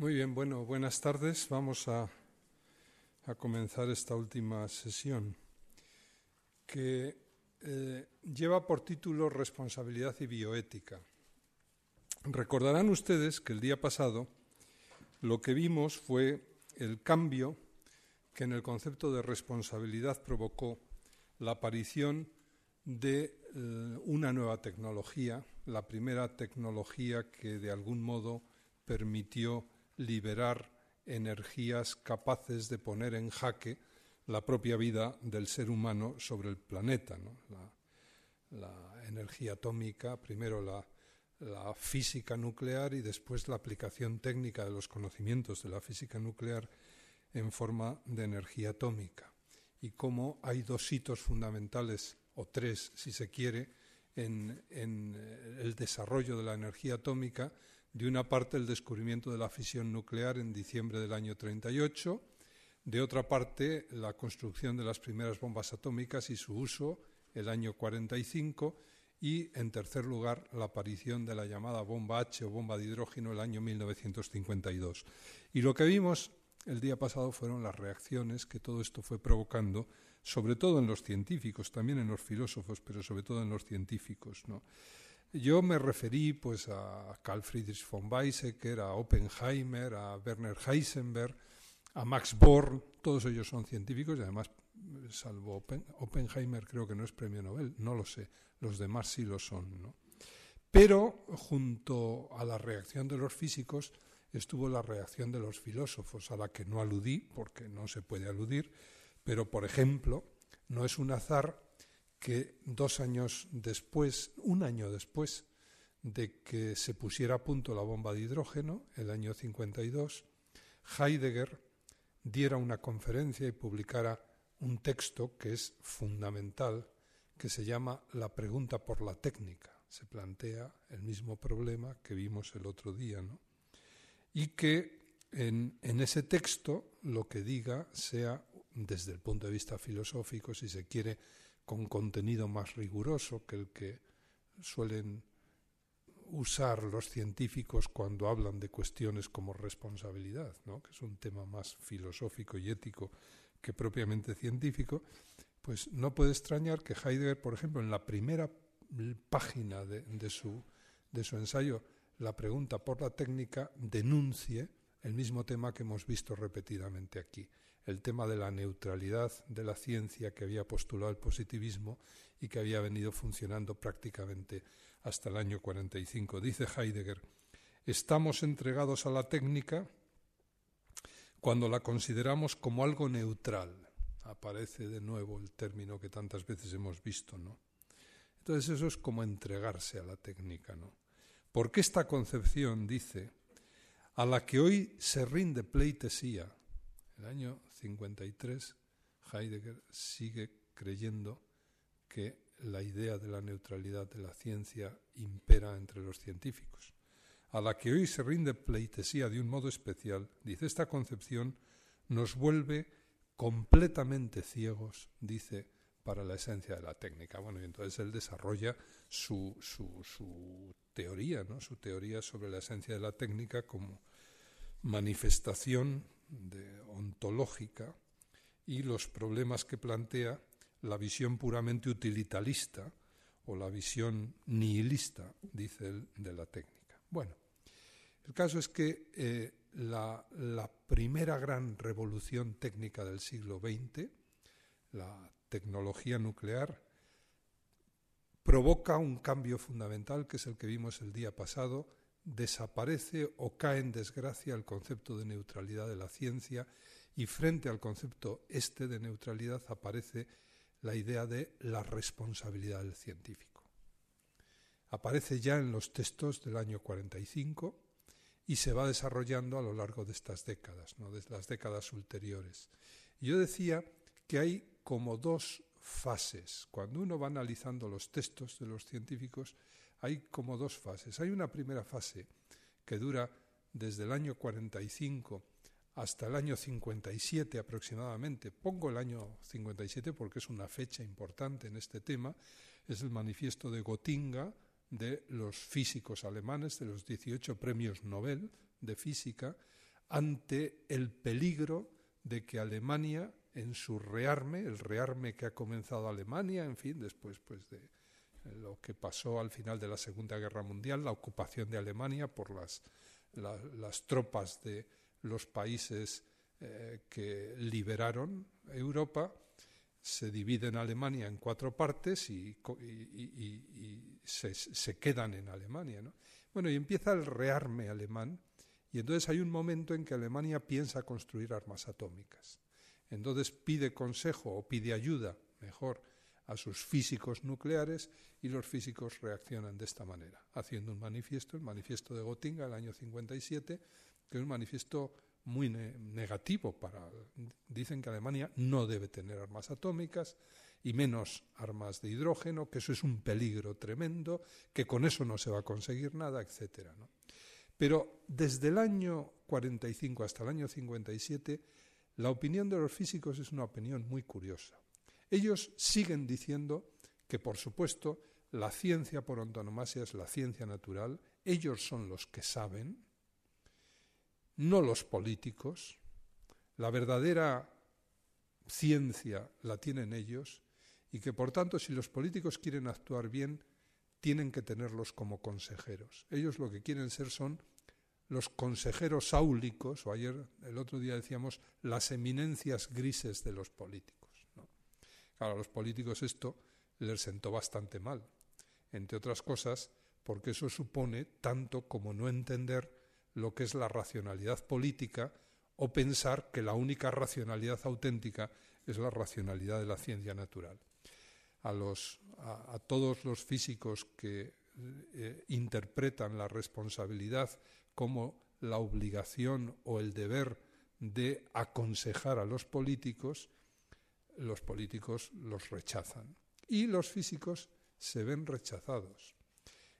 Muy bien, bueno, buenas tardes. Vamos a, a comenzar esta última sesión que eh, lleva por título Responsabilidad y bioética. Recordarán ustedes que el día pasado lo que vimos fue el cambio que en el concepto de responsabilidad provocó la aparición de eh, una nueva tecnología, la primera tecnología que de algún modo permitió liberar energías capaces de poner en jaque la propia vida del ser humano sobre el planeta. La, energía atómica, primero la, física nuclear y después la aplicación técnica de los conocimientos de la física nuclear en forma de energía atómica. Y cómo hay dos hitos fundamentales, o tres si se quiere, en, en el desarrollo de la energía atómica de una parte, el descubrimiento de la fisión nuclear en diciembre del año 38, de otra parte, la construcción de las primeras bombas atómicas y su uso el año 45, y, en tercer lugar, la aparición de la llamada bomba H o bomba de hidrógeno el año 1952. Y lo que vimos el día pasado fueron las reacciones que todo esto fue provocando, sobre todo en los científicos, también en los filósofos, pero sobre todo en los científicos. ¿no? Yo me referí pues a Carl Friedrich von Weizsäcker, a Oppenheimer, a Werner Heisenberg, a Max Born, todos ellos son científicos y además, salvo Oppenheimer creo que no es premio Nobel, no lo sé, los demás sí lo son. ¿no? Pero junto a la reacción de los físicos estuvo la reacción de los filósofos, a la que no aludí, porque no se puede aludir, pero por ejemplo, no es un azar que dos años después, un año después de que se pusiera a punto la bomba de hidrógeno, el año 52, Heidegger diera una conferencia y publicara un texto que es fundamental, que se llama La pregunta por la técnica. Se plantea el mismo problema que vimos el otro día, ¿no? Y que en, en ese texto lo que diga sea, desde el punto de vista filosófico, si se quiere, con contenido más riguroso que el que suelen usar los científicos cuando hablan de cuestiones como responsabilidad, que es un tema más filosófico y ético que propiamente científico, pues no puede extrañar que Heidegger, por ejemplo, en la primera página de, su, de su ensayo, La pregunta por la técnica, denuncie el mismo tema que hemos visto repetidamente aquí, el tema de la neutralidad de la ciencia que había postulado el positivismo y que había venido funcionando prácticamente hasta el año 45. Dice Heidegger, estamos entregados a la técnica cuando la consideramos como algo neutral. Aparece de nuevo el término que tantas veces hemos visto, ¿no? Entonces eso es como entregarse a la técnica, ¿no? Porque esta concepción dice a la que hoy se rinde pleitesía. El año 53, Heidegger sigue creyendo que la idea de la neutralidad de la ciencia impera entre los científicos. A la que hoy se rinde pleitesía de un modo especial, dice esta concepción, nos vuelve completamente ciegos, dice, para la esencia de la técnica. Bueno, y entonces él desarrolla su, su, su teoría, ¿no? su teoría sobre la esencia de la técnica como manifestación de, ontológica y los problemas que plantea la visión puramente utilitarista o la visión nihilista, dice él, de la técnica. Bueno, el caso es que eh, la, la primera gran revolución técnica del siglo XX, la tecnología nuclear, provoca un cambio fundamental, que es el que vimos el día pasado, desaparece o cae en desgracia el concepto de neutralidad de la ciencia y frente al concepto este de neutralidad aparece la idea de la responsabilidad del científico. Aparece ya en los textos del año 45 y se va desarrollando a lo largo de estas décadas, ¿no? de las décadas ulteriores. Yo decía que hay como dos fases. Cuando uno va analizando los textos de los científicos, hay como dos fases. Hay una primera fase que dura desde el año 45 hasta el año 57 aproximadamente. Pongo el año 57 porque es una fecha importante en este tema. Es el manifiesto de Gotinga de los físicos alemanes, de los 18 premios Nobel de física. ante el peligro de que Alemania, en su rearme, el rearme que ha comenzado Alemania, en fin, después pues de lo que pasó al final de la Segunda Guerra Mundial, la ocupación de Alemania por las, las tropas de los países eh, que liberaron Europa, se divide en Alemania en cuatro partes y, se, quedan en Alemania. Bueno, y empieza el rearme alemán, y entonces hay un momento en que Alemania piensa construir armas atómicas. Entonces pide consejo o pide ayuda, mejor, a sus físicos nucleares y los físicos reaccionan de esta manera, haciendo un manifiesto, el manifiesto de Gotinga, el año 57, que es un manifiesto muy negativo para dicen que Alemania no debe tener armas atómicas y menos armas de hidrógeno, que eso es un peligro tremendo, que con eso no se va a conseguir nada, etcétera, Pero desde el año 45 hasta el año 57 la opinión de los físicos es una opinión muy curiosa. Ellos siguen diciendo que, por supuesto, la ciencia por antonomasia es la ciencia natural, ellos son los que saben, no los políticos, la verdadera ciencia la tienen ellos y que por tanto si los políticos quieren actuar bien tienen que tenerlos como consejeros. Ellos lo que quieren ser son los consejeros áulicos, o ayer el otro día decíamos las eminencias grises de los políticos. A los políticos esto les sentó bastante mal, entre otras cosas porque eso supone tanto como no entender lo que es la racionalidad política o pensar que la única racionalidad auténtica es la racionalidad de la ciencia natural. A, los, a, todos los físicos que eh, interpretan la responsabilidad como la obligación o el deber de aconsejar a los políticos, los políticos los rechazan. Y los físicos se ven rechazados.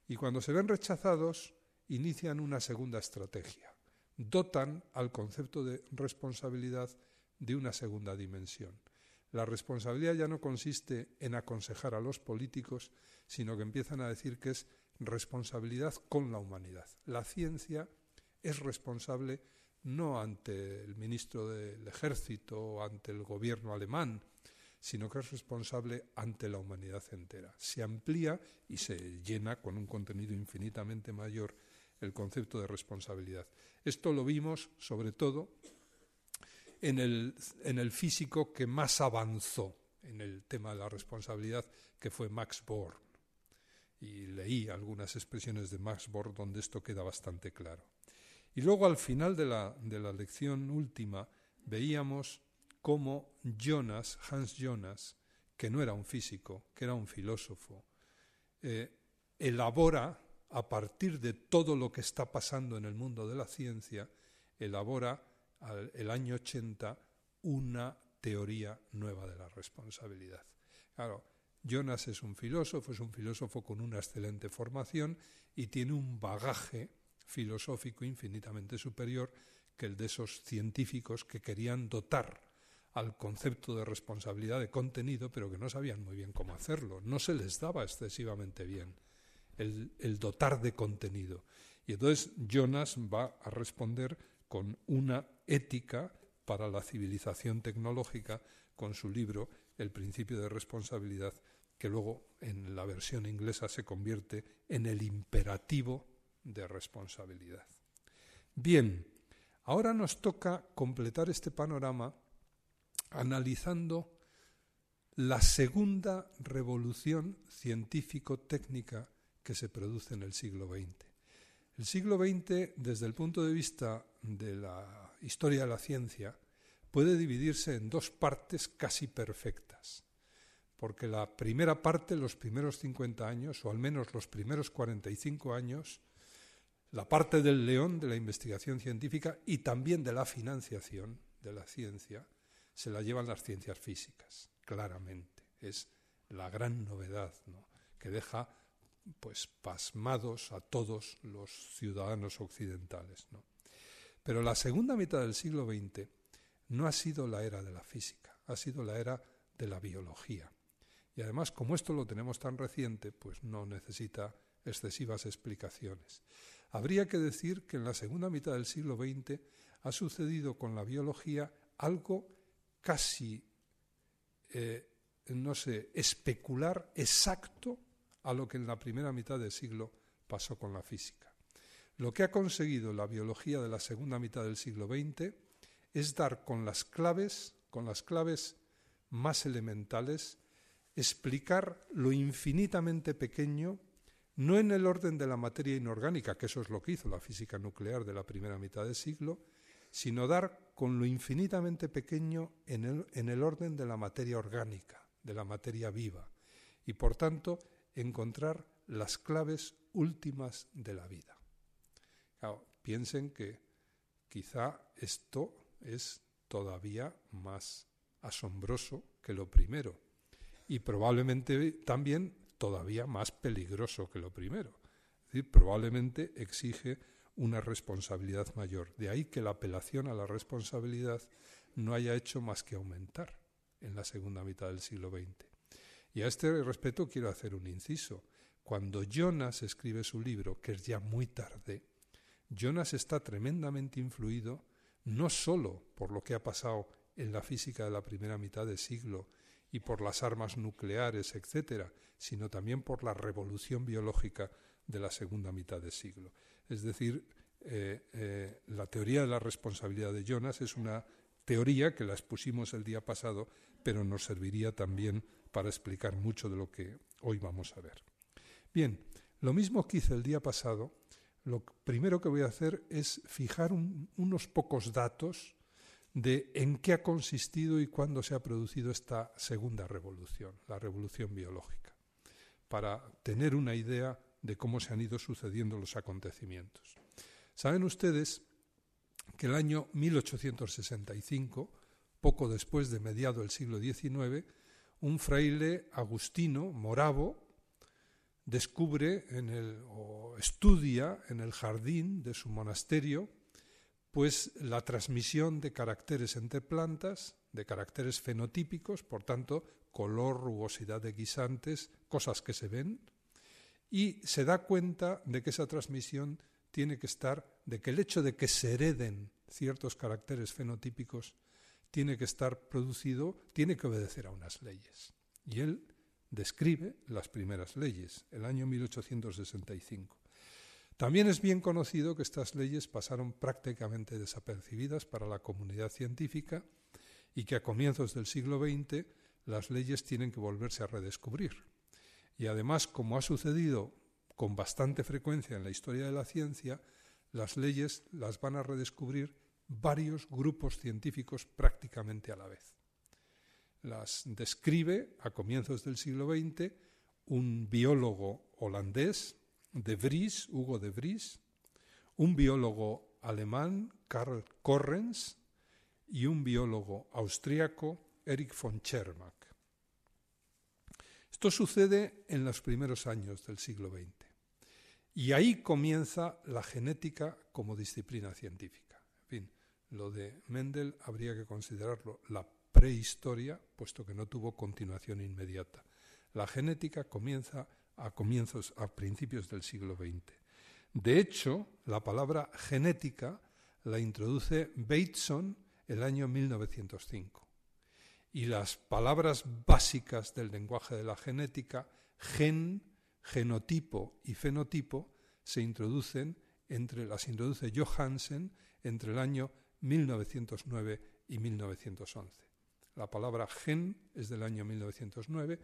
Y cuando se ven rechazados, inician una segunda estrategia. Dotan al concepto de responsabilidad de una segunda dimensión. La responsabilidad ya no consiste en aconsejar a los políticos, sino que empiezan a decir que es responsabilidad con la humanidad. La ciencia es responsable no ante el ministro del ejército o ante el gobierno alemán, sino que es responsable ante la humanidad entera. Se amplía y se llena con un contenido infinitamente mayor el concepto de responsabilidad. Esto lo vimos sobre todo en el, en el físico que más avanzó en el tema de la responsabilidad, que fue Max Born. Y leí algunas expresiones de Max Born donde esto queda bastante claro. Y luego al final de la, de la lección última veíamos cómo Jonas, Hans Jonas, que no era un físico, que era un filósofo, eh, elabora, a partir de todo lo que está pasando en el mundo de la ciencia, elabora el año 80 una teoría nueva de la responsabilidad. Claro, Jonas es un filósofo, es un filósofo con una excelente formación y tiene un bagaje filosófico infinitamente superior que el de esos científicos que querían dotar al concepto de responsabilidad de contenido, pero que no sabían muy bien cómo hacerlo. No se les daba excesivamente bien el, dotar de contenido. Y entonces Jonas va a responder con una ética para la civilización tecnológica con su libro El principio de responsabilidad, que luego en la versión inglesa se convierte en el imperativo de responsabilidad. Bien, ahora nos toca completar este panorama analizando la segunda revolución científico-técnica que se produce en el siglo XX. El siglo XX, desde el punto de vista de la historia de la ciencia, puede dividirse en dos partes casi perfectas, porque la primera parte, los primeros 50 años, o al menos los primeros 45 años, la parte del león de la investigación científica y también de la financiación de la ciencia, se la llevan las ciencias físicas, claramente. Es la gran novedad, que deja pues pasmados a todos los ciudadanos occidentales. Pero la segunda mitad del siglo XX no ha sido la era de la física, ha sido la era de la biología. Y además, como esto lo tenemos tan reciente, pues no necesita excesivas explicaciones. Habría que decir que en la segunda mitad del siglo XX ha sucedido con la biología algo casi, eh, no sé, especular exacto a lo que en la primera mitad del siglo pasó con la física. Lo que ha conseguido la biología de la segunda mitad del siglo XX es dar con las claves, con las claves más elementales, explicar lo infinitamente pequeño, no en el orden de la materia inorgánica, que eso es lo que hizo la física nuclear de la primera mitad del siglo, sino dar con lo infinitamente pequeño en el, en el orden de la materia orgánica, de la materia viva, y por tanto encontrar las claves últimas de la vida. piensen que quizá esto es todavía más asombroso que lo primero y probablemente también todavía más peligroso que lo primero. Es decir, probablemente exige una responsabilidad mayor. De ahí que la apelación a la responsabilidad no haya hecho más que aumentar en la segunda mitad del siglo XX. Y a este respecto quiero hacer un inciso. Cuando Jonas escribe su libro, que es ya muy tarde, Jonas está tremendamente influido no sólo por lo que ha pasado en la física de la primera mitad del siglo y por las armas nucleares, etcétera, sino también por la revolución biológica de la segunda mitad del siglo. Es decir, eh, eh, la teoría de la responsabilidad de Jonas es una teoría que la expusimos el día pasado, pero nos serviría también para explicar mucho de lo que hoy vamos a ver. Bien, lo mismo que hice el día pasado, lo primero que voy a hacer es fijar unos pocos datos de en qué ha consistido y cuándo se ha producido esta segunda revolución, la revolución biológica, para tener una idea de cómo se han ido sucediendo los acontecimientos. Saben ustedes que el año 1865, poco después de mediado del siglo XIX, un fraile agustino moravo descubre en el, o estudia en el jardín de su monasterio pues la transmisión de caracteres entre plantas, de caracteres fenotípicos, por tanto, color, rugosidad de guisantes, cosas que se ven, y se da cuenta de que esa transmisión tiene que estar, de que el hecho de que se hereden ciertos caracteres fenotípicos tiene que estar producido, tiene que obedecer a unas leyes. Y él describe las primeras leyes, el año 1865. También es bien conocido que estas leyes pasaron prácticamente desapercibidas para la comunidad científica y que a comienzos del siglo XX las leyes tienen que volverse a redescubrir. Y además, como ha sucedido con bastante frecuencia en la historia de la ciencia, las leyes las van a redescubrir varios grupos científicos prácticamente a la vez. Las describe a comienzos del siglo XX un biólogo holandés, de Vries, Hugo de Vries, un biólogo alemán, Karl Correns, y un biólogo austríaco, Erich von Tschermak. Esto sucede en los primeros años del siglo XX. Y ahí comienza la genética como disciplina científica. En fin, lo de Mendel habría que considerarlo la prehistoria, puesto que no tuvo continuación inmediata. La genética comienza a comienzos, a principios del siglo XX. De hecho, la palabra genética la introduce Bateson el año 1905. Y las palabras básicas del lenguaje de la genética, gen, genotipo y fenotipo, se introducen entre las introduce Johansen entre el año 1909 y 1911. La palabra gen es del año 1909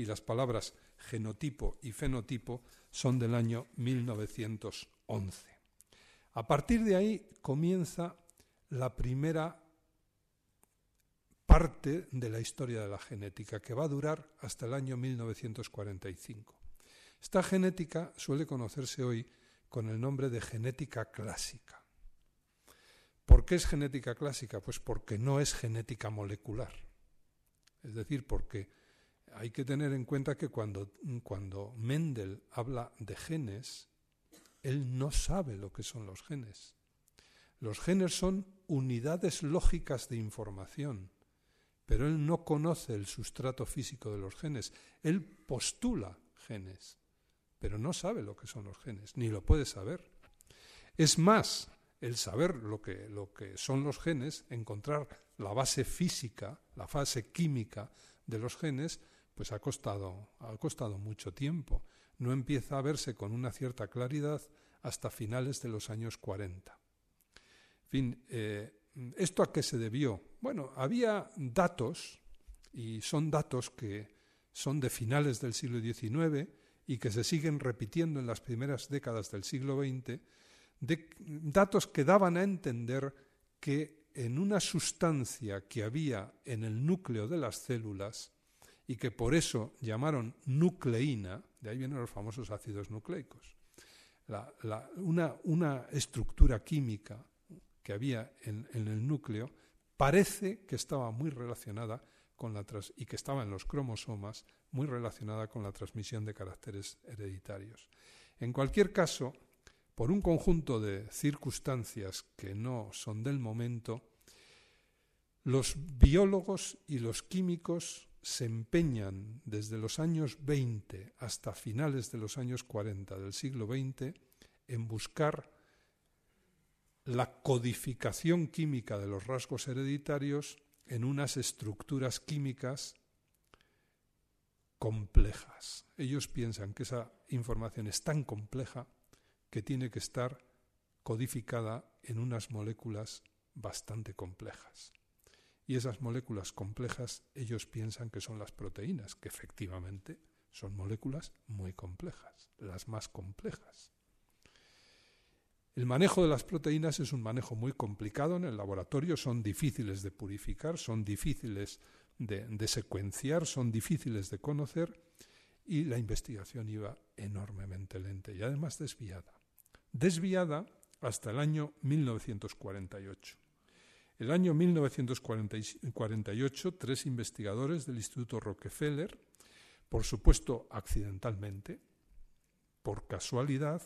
y las palabras genotipo y fenotipo son del año 1911. A partir de ahí comienza la primera parte de la historia de la genética, que va a durar hasta el año 1945. Esta genética suele conocerse hoy con el nombre de genética clásica. ¿Por qué es genética clásica? Pues porque no es genética molecular. Es decir, porque hay que tener en cuenta que cuando, cuando Mendel habla de genes, él no sabe lo que son los genes. Los genes son unidades lógicas de información, pero él no conoce el sustrato físico de los genes. Él postula genes, pero no sabe lo que son los genes, ni lo puede saber. Es más, el saber lo que, lo que son los genes, encontrar la base física, la fase química de los genes, pues ha costado, ha costado mucho tiempo. No empieza a verse con una cierta claridad hasta finales de los años 40. En fin, eh, ¿esto a qué se debió? Bueno, había datos, y son datos que son de finales del siglo XIX y que se siguen repitiendo en las primeras décadas del siglo XX, datos que daban a entender que en una sustancia que había en el núcleo de las células y que por eso llamaron nucleína, de ahí vienen los famosos ácidos nucleicos, una, estructura química que había en, el núcleo parece que estaba muy relacionada con la y que estaba en los cromosomas muy relacionada con la transmisión de caracteres hereditarios. En cualquier caso, por un conjunto de circunstancias que no son del momento, los biólogos y los químicos se empeñan desde los años 20 hasta finales de los años 40 del siglo XX en buscar la codificación química de los rasgos hereditarios en unas estructuras químicas complejas. Ellos piensan que esa información es tan compleja que tiene que estar codificada en unas moléculas bastante complejas. Y esas moléculas complejas ellos piensan que son las proteínas, que efectivamente son moléculas muy complejas, las más complejas. El manejo de las proteínas es un manejo muy complicado en el laboratorio, son difíciles de purificar, son difíciles de, secuenciar, son difíciles de conocer y la investigación iba enormemente lenta y además desviada desviada hasta el año 1948. El año 1948, tres investigadores del Instituto Rockefeller, por supuesto accidentalmente, por casualidad,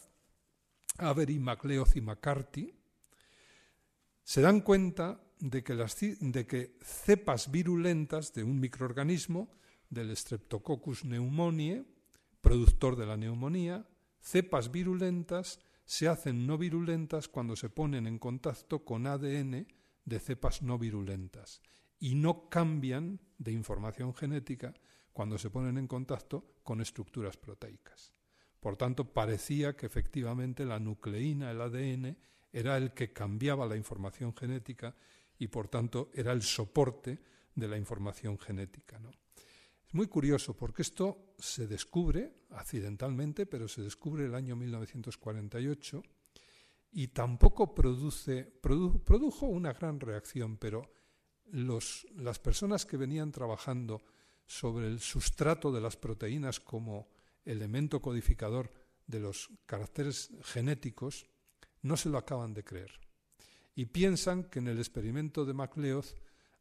Avery, MacLeod y McCarthy, se dan cuenta de que, de que cepas virulentas de un microorganismo, del Streptococcus pneumoniae, productor de la neumonía, cepas virulentas se hacen no virulentas cuando se ponen en contacto con ADN de cepas no virulentas y no cambian de información genética cuando se ponen en contacto con estructuras proteicas. Por tanto, parecía que efectivamente la nucleína, el ADN, era el que cambiaba la información genética y por tanto era el soporte de la información genética. ¿no? Muy curioso, porque esto se descubre accidentalmente, pero se descubre el año 1948 y tampoco produce, produjo una gran reacción, pero los, las personas que venían trabajando sobre el sustrato de las proteínas como elemento codificador de los caracteres genéticos no se lo acaban de creer y piensan que en el experimento de MacLeod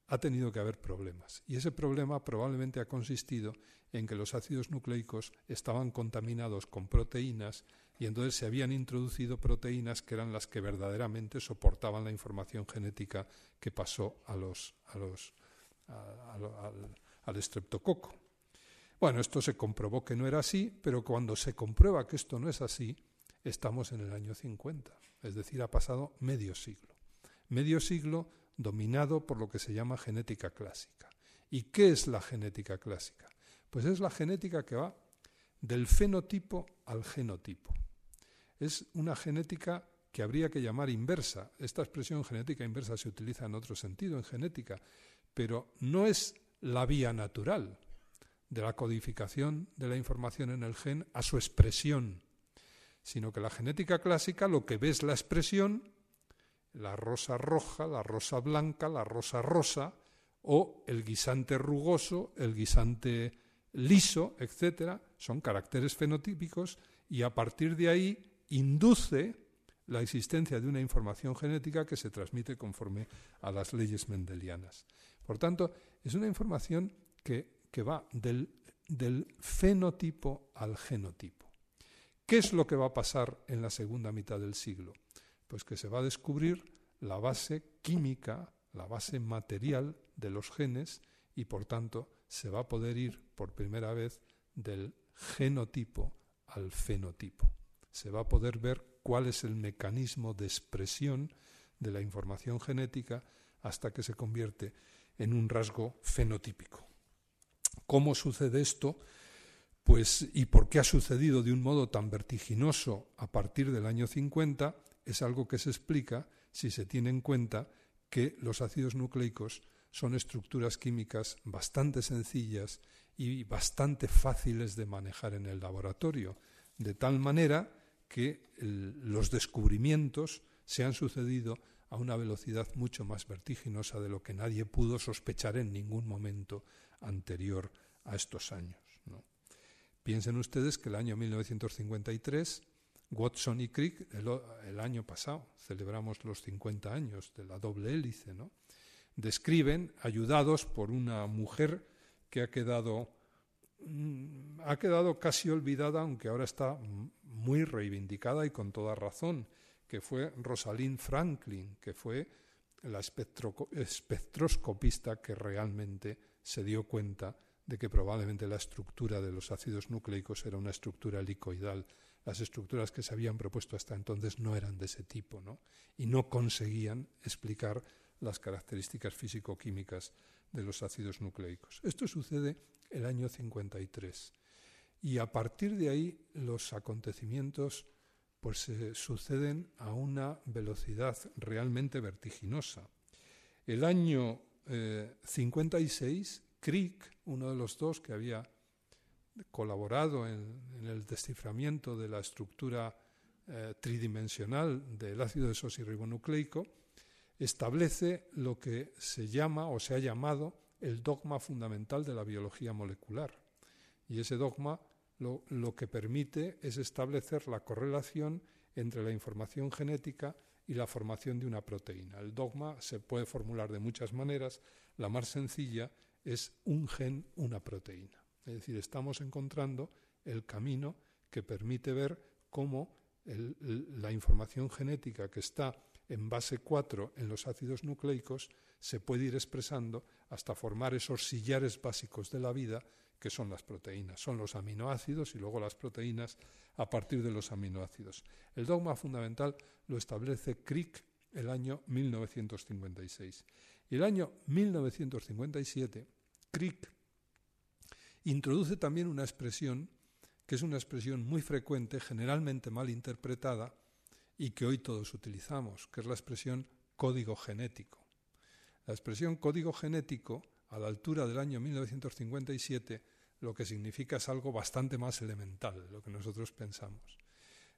ha tenido que haber problemas. Y ese problema probablemente ha consistido en que los ácidos nucleicos estaban contaminados con proteínas y entonces se habían introducido proteínas que eran las que verdaderamente soportaban la información genética que pasó a los, a los, al, al. Bueno, esto se comprobó que no era así, pero cuando se comprueba que esto no es así, estamos en el año 50, es decir, ha pasado medio siglo. Medio siglo dominado por lo que se llama genética clásica. ¿Y qué es la genética clásica? Pues es la genética que va del fenotipo al genotipo. Es una genética que habría que llamar inversa. Esta expresión genética inversa se utiliza en otro sentido, en genética, pero no es la vía natural de la codificación de la información en el gen a su expresión, sino que la genética clásica lo que ve es la expresión la rosa roja, la rosa blanca, la rosa rosa, o el guisante rugoso, el guisante liso, etcétera, son caracteres fenotípicos y a partir de ahí induce la existencia de una información genética que se transmite conforme a las leyes mendelianas. Por tanto, es una información que, va del, del fenotipo al genotipo. ¿Qué es lo que va a pasar en la segunda mitad del siglo? Pues que se va a descubrir la base química, la base material de los genes y por tanto se va a poder ir por primera vez del genotipo al fenotipo. Se va a poder ver cuál es el mecanismo de expresión de la información genética hasta que se convierte en un rasgo fenotípico. ¿Cómo sucede esto? Pues, y por qué ha sucedido de un modo tan vertiginoso a partir del año 50, es algo que se explica si se tiene en cuenta que los ácidos nucleicos son estructuras químicas bastante sencillas y bastante fáciles de manejar en el laboratorio, de tal manera que los descubrimientos se han sucedido a una velocidad mucho más vertiginosa de lo que nadie pudo sospechar en ningún momento anterior a estos años. Piensen ustedes que el año 1953, Watson y Crick, el, año pasado, celebramos los 50 años de la doble hélice, ¿no? describen, ayudados por una mujer que ha quedado, ha quedado casi olvidada, aunque ahora está muy reivindicada y con toda razón, que fue Rosalind Franklin, que fue la espectroscopista que realmente se dio cuenta de que probablemente la estructura de los ácidos nucleicos era una estructura helicoidal. Las estructuras que se habían propuesto hasta entonces no eran de ese tipo, ¿no? Y no conseguían explicar las características físico-químicas de los ácidos nucleicos. Esto sucede el año 53. Y a partir de ahí los acontecimientos pues suceden a una velocidad realmente vertiginosa. El año 56, eh, Crick, uno de los dos que había colaborado en, el desciframiento de la estructura eh, tridimensional del ácido desoxirribonucleico, establece lo que se llama o se ha llamado el dogma fundamental de la biología molecular. Y ese dogma lo, lo, que permite es establecer la correlación entre la información genética y la formación de una proteína. El dogma se puede formular de muchas maneras. La más sencilla es un gen, una proteína. Es decir, estamos encontrando el camino que permite ver cómo la información genética que está en base 4 en los ácidos nucleicos se puede ir expresando hasta formar esos sillares básicos de la vida que son las proteínas. Son los aminoácidos y luego las proteínas a partir de los aminoácidos. El dogma fundamental lo establece Crick el año 1956. Y el año 1957, Crick introduce también una expresión que es una expresión muy frecuente, generalmente mal interpretada, y que hoy todos utilizamos, que es la expresión código genético. La expresión código genético, a la altura del año 1957, lo que significa es algo bastante más elemental de lo que nosotros pensamos.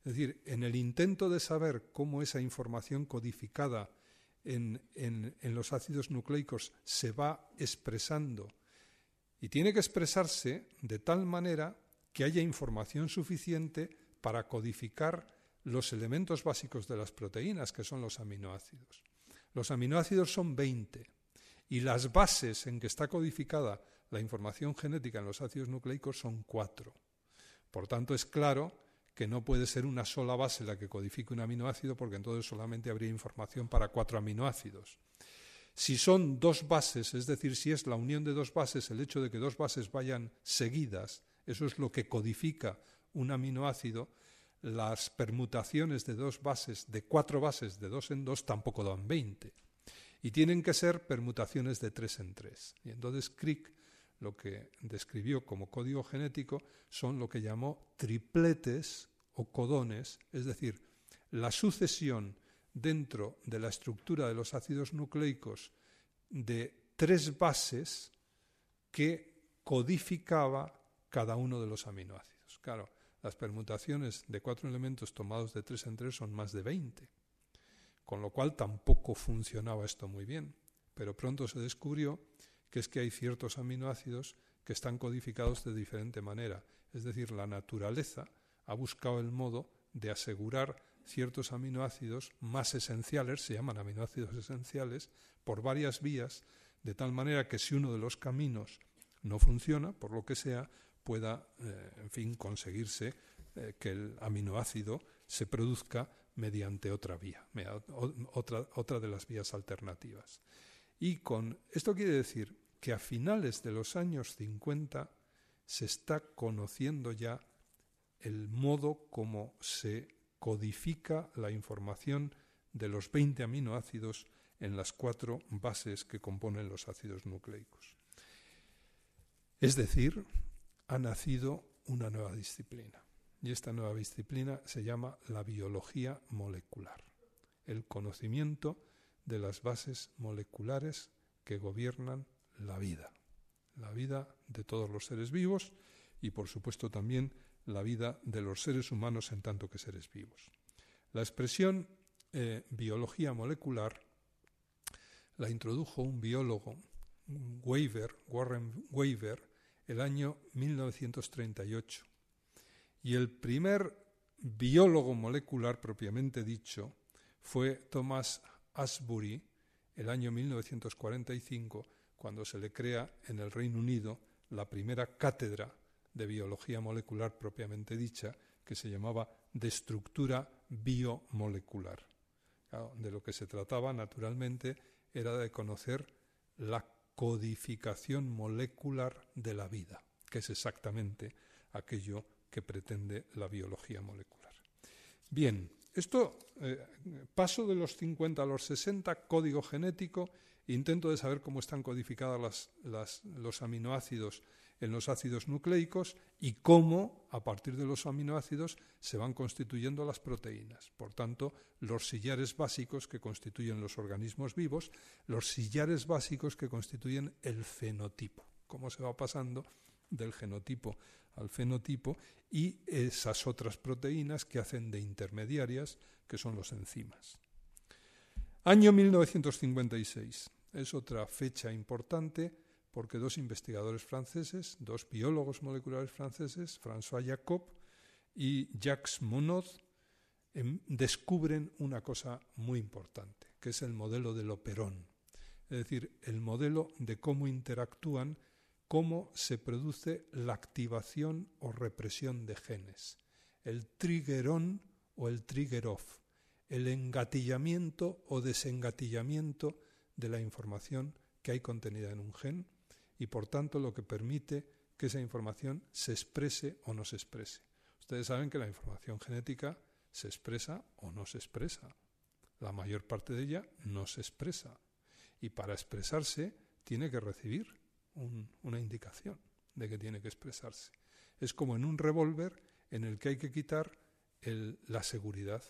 Es decir, en el intento de saber cómo esa información codificada en, en los ácidos nucleicos se va expresando, y tiene que expresarse de tal manera que haya información suficiente para codificar los elementos básicos de las proteínas, que son los aminoácidos. Los aminoácidos son 20 y las bases en que está codificada la información genética en los ácidos nucleicos son 4. Por tanto, es claro que no puede ser una sola base la que codifique un aminoácido, porque entonces solamente habría información para cuatro aminoácidos. Si son dos bases, es decir, si es la unión de dos bases, el hecho de que dos bases vayan seguidas, eso es lo que codifica un aminoácido, las permutaciones de dos bases, de cuatro bases de dos en dos, tampoco dan 20. Y tienen que ser permutaciones de tres en tres. Y entonces Crick lo que describió como código genético son lo que llamó tripletes o codones, es decir, la sucesión dentro de la estructura de los ácidos nucleicos de tres bases que codificaba cada uno de los aminoácidos. Claro, las permutaciones de cuatro elementos tomados de tres en tres son más de 20, con lo cual tampoco funcionaba esto muy bien. Pero pronto se descubrió que es que hay ciertos aminoácidos que están codificados de diferente manera. Es decir, la naturaleza ha buscado el modo de asegurar ciertos aminoácidos más esenciales, se llaman aminoácidos esenciales, por varias vías, de tal manera que si uno de los caminos no funciona, por lo que sea, pueda, eh, en fin, conseguirse eh, que el aminoácido se produzca mediante otra vía, otra, otra de las vías alternativas. Y con esto quiere decir que a finales de los años 50 se está conociendo ya el modo como se codifica la información de los 20 aminoácidos en las cuatro bases que componen los ácidos nucleicos. Es decir, ha nacido una nueva disciplina. Y esta nueva disciplina se llama la biología molecular, el conocimiento de las bases moleculares que gobiernan la vida, la vida de todos los seres vivos y por supuesto también la vida de los seres humanos en tanto que seres vivos. La expresión eh, biología molecular la introdujo un biólogo, Warren Waver, el año 1938. Y el primer biólogo molecular propiamente dicho fue Thomas Asbury, el año 1945, cuando se le crea en el Reino Unido la primera cátedra de biología molecular propiamente dicha, que se llamaba de estructura biomolecular. de lo que se trataba, naturalmente, era de conocer la codificación molecular de la vida, que es exactamente aquello que pretende la biología molecular. Bien, esto, eh, paso de los 50 a los 60, código genético, intento de saber cómo están codificados los aminoácidos en los ácidos nucleicos y cómo, a partir de los aminoácidos, se van constituyendo las proteínas. Por tanto, los sillares básicos que constituyen los organismos vivos, los sillares básicos que constituyen el fenotipo. Cómo se va pasando del genotipo al fenotipo y esas otras proteínas que hacen de intermediarias, que son los enzimas. Año 1956 es otra fecha importante porque dos investigadores franceses, dos biólogos moleculares franceses, François Jacob y Jacques Monod, em, descubren una cosa muy importante, que es el modelo del operón, es decir, el modelo de cómo interactúan, cómo se produce la activación o represión de genes, el triggerón o el trigger off, el engatillamiento o desengatillamiento de la información que hay contenida en un gen y por tanto lo que permite que esa información se exprese o no se exprese. Ustedes saben que la información genética se expresa o no se expresa. La mayor parte de ella no se expresa. Y para expresarse tiene que recibir una indicación de que tiene que expresarse. Es como en un revólver en el que hay que quitar la seguridad,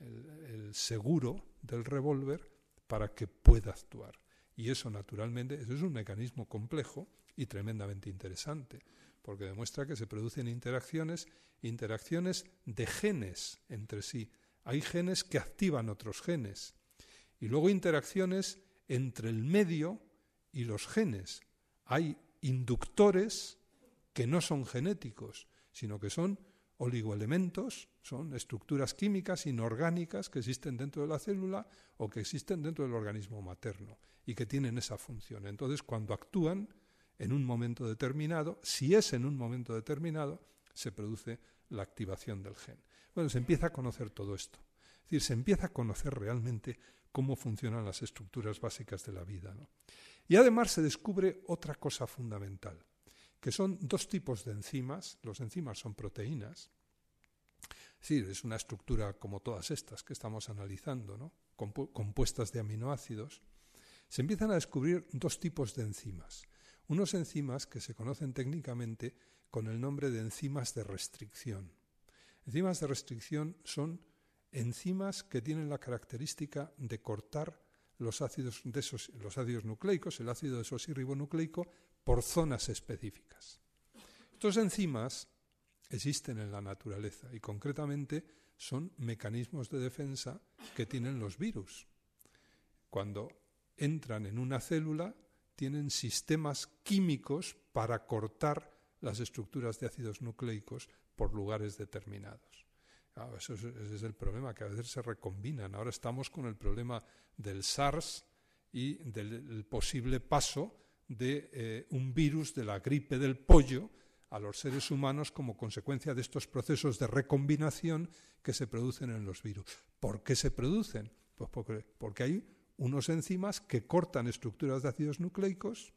el seguro del revólver para que pueda actuar. Y eso, naturalmente, eso es un mecanismo complejo y tremendamente interesante, porque demuestra que se producen interacciones, interacciones de genes entre sí. Hay genes que activan otros genes. Y luego interacciones entre el medio y los genes. Hay inductores que no son genéticos, sino que son oligoelementos, son estructuras químicas inorgánicas que existen dentro de la célula o que existen dentro del organismo materno y que tienen esa función. Entonces, cuando actúan en un momento determinado, si es en un momento determinado, se produce la activación del gen. Bueno, se empieza a conocer todo esto. Es decir, se empieza a conocer realmente cómo funcionan las estructuras básicas de la vida. Y además se descubre otra cosa fundamental que son dos tipos de enzimas. Los enzimas son proteínas. Sí, es una estructura como todas estas que estamos analizando, ¿no? compuestas de aminoácidos. Se empiezan a descubrir dos tipos de enzimas. Unos enzimas que se conocen técnicamente con el nombre de enzimas de restricción. Enzimas de restricción son enzimas que tienen la característica de cortar los ácidos, los ácidos nucleicos, el ácido desoxirribonucleico, por zonas específicas. Estos enzimas existen en la naturaleza y concretamente son mecanismos de defensa que tienen los virus. Cuando entran en una célula, tienen sistemas químicos para cortar las estructuras de ácidos nucleicos por lugares determinados. ese es el problema, que a veces se recombinan. Ahora estamos con el problema del SARS y del posible paso de eh, un virus de la gripe del pollo a los seres humanos como consecuencia de estos procesos de recombinación que se producen en los virus. ¿Por qué se producen? Pues porque, porque hay unos enzimas que cortan estructuras de ácidos nucleicos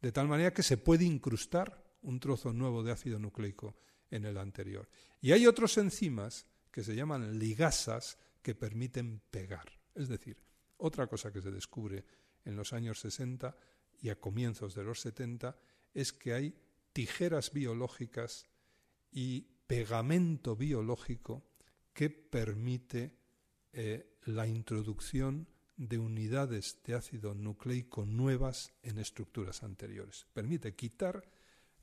de tal manera que se puede incrustar un trozo nuevo de ácido nucleico en el anterior. Y hay otros enzimas que se llaman ligasas que permiten pegar. Es decir, otra cosa que se descubre en los años 60 y a comienzos de los 70 es que hay tijeras biológicas y pegamento biológico que permite eh, la introducción de unidades de ácido nucleico nuevas en estructuras anteriores. Permite quitar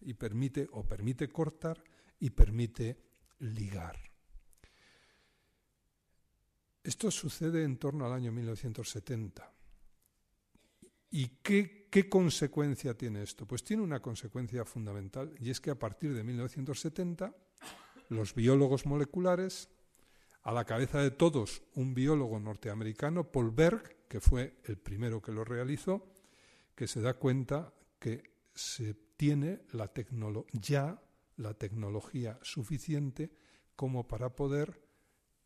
y permite o permite cortar y permite ligar. Esto sucede en torno al año 1970. ¿Y qué, qué, consecuencia tiene esto? Pues tiene una consecuencia fundamental y es que a partir de 1970 los biólogos moleculares, a la cabeza de todos un biólogo norteamericano, Paul Berg, que fue el primero que lo realizó, que se da cuenta que se tiene la ya la tecnología suficiente como para poder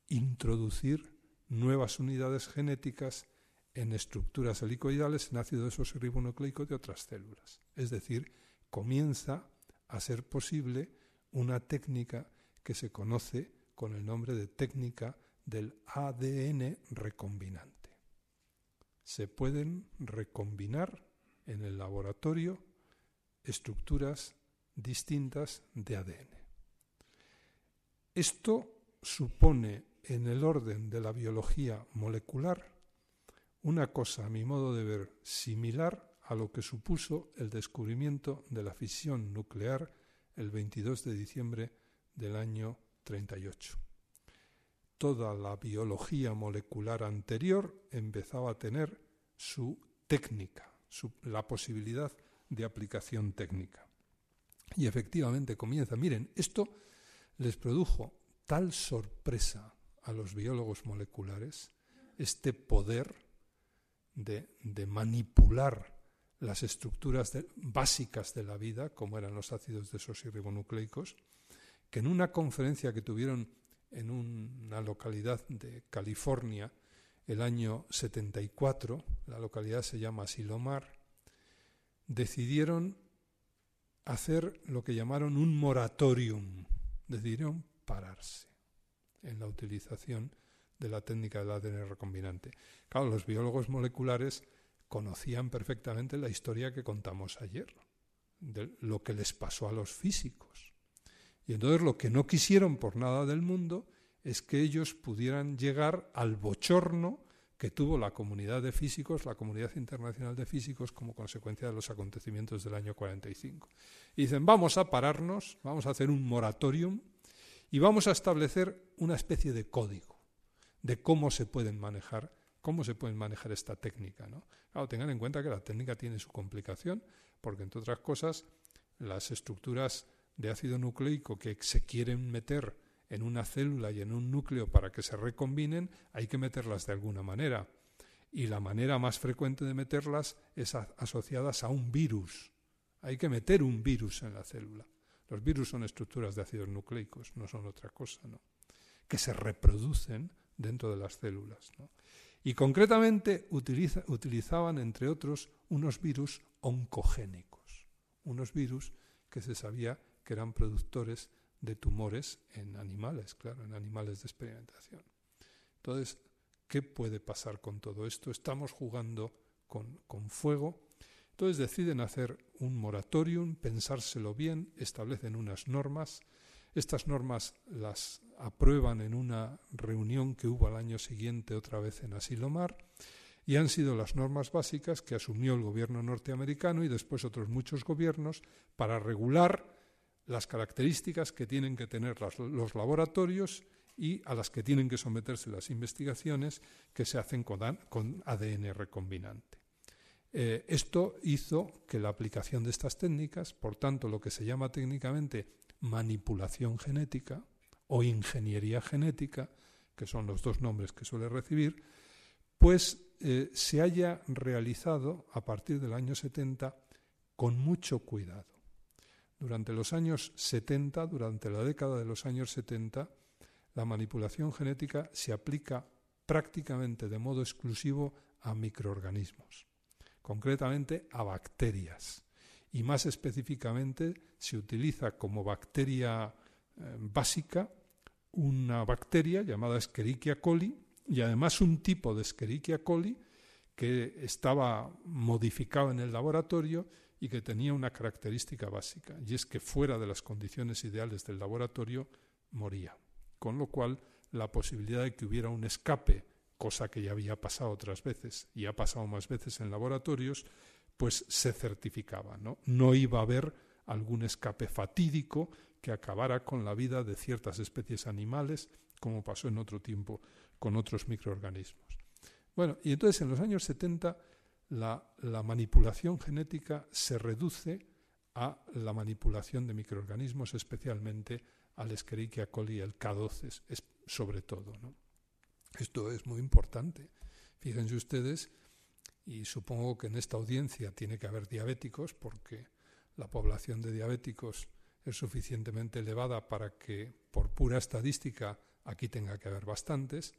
introducir nuevas unidades genéticas en estructuras helicoidales en ácido desoxirribonucleico de otras células. Es decir, comienza a ser posible una técnica que se conoce con el nombre de técnica del ADN recombinante. Se pueden recombinar en el laboratorio estructuras distintas de ADN. Esto supone en el orden de la biología molecular una cosa, a mi modo de ver, similar a lo que supuso el descubrimiento de la fisión nuclear el 22 de diciembre del año 38. Toda la biología molecular anterior empezaba a tener su técnica, la posibilidad de aplicación técnica. Y efectivamente comienza. Miren, esto les produjo tal sorpresa a los biólogos moleculares, este poder de, manipular las estructuras básicas de la vida, como eran los ácidos desoxirribonucleicos, que en una conferencia que tuvieron en una localidad de California el año 74, la localidad se llama Silomar, decidieron hacer lo que llamaron un moratorium, decidieron pararse en la utilización de la técnica del ADN recombinante. Claro, los biólogos moleculares conocían perfectamente la historia que contamos ayer, de lo que les pasó a los físicos. Y entonces lo que no quisieron por nada del mundo es que ellos pudieran llegar al bochorno que tuvo la comunidad de físicos, la comunidad internacional de físicos, como consecuencia de los acontecimientos del año 45. Y dicen, vamos a pararnos, vamos a hacer un moratorium y vamos a establecer una especie de código de cómo se pueden manejar, cómo se pueden manejar esta técnica. ¿no? Tengan en cuenta que la técnica tiene su complicación, porque entre otras cosas, las estructuras de ácido nucleico que se quieren meter en una célula y en un núcleo para que se recombinen, hay que meterlas de alguna manera. Y la manera más frecuente de meterlas es asociadas a un virus. Hay que meter un virus en la célula. Los virus son estructuras de ácidos nucleicos, no son otra cosa, ¿no? que se reproducen dentro de las células. Y concretamente utilizaban, entre otros, unos virus oncogénicos, unos virus que se sabía que eran productores de tumores en animales, claro, en animales de experimentación. Entonces, ¿qué puede pasar con todo esto? Estamos jugando con, con fuego. Entonces deciden hacer un moratorium, pensárselo bien, establecen unas normas. Estas normas las aprueban en una reunión que hubo al año siguiente otra vez en Asilomar y han sido las normas básicas que asumió el gobierno norteamericano y después otros muchos gobiernos para regular las características que tienen que tener los laboratorios y a las que tienen que someterse las investigaciones que se hacen con, ADN recombinante. Eh, esto hizo que la aplicación de estas técnicas, por tanto lo que se llama técnicamente manipulación genética o ingeniería genética, que son los dos nombres que suele recibir, pues eh, se haya realizado a partir del año 70 con mucho cuidado. Durante los años 70, durante la década de los años 70, la manipulación genética se aplica prácticamente de modo exclusivo a microorganismos, concretamente a bacterias. Y más específicamente se utiliza como bacteria eh, básica una bacteria llamada Escherichia coli y además un tipo de Escherichia coli que estaba modificado en el laboratorio y que tenía una característica básica, y es que fuera de las condiciones ideales del laboratorio moría. Con lo cual, la posibilidad de que hubiera un escape, cosa que ya había pasado otras veces y ha pasado más veces en laboratorios, pues se certificaba. No, no iba a haber algún escape fatídico que acabara con la vida de ciertas especies animales, como pasó en otro tiempo con otros microorganismos. Bueno, y entonces en los años 70 la, manipulación genética se reduce a la manipulación de microorganismos, especialmente al Escherichia coli el K12, sobre todo. Esto es muy importante. Fíjense ustedes, y supongo que en esta audiencia tiene que haber diabéticos, porque la población de diabéticos es suficientemente elevada para que, por pura estadística, aquí tenga que haber bastantes.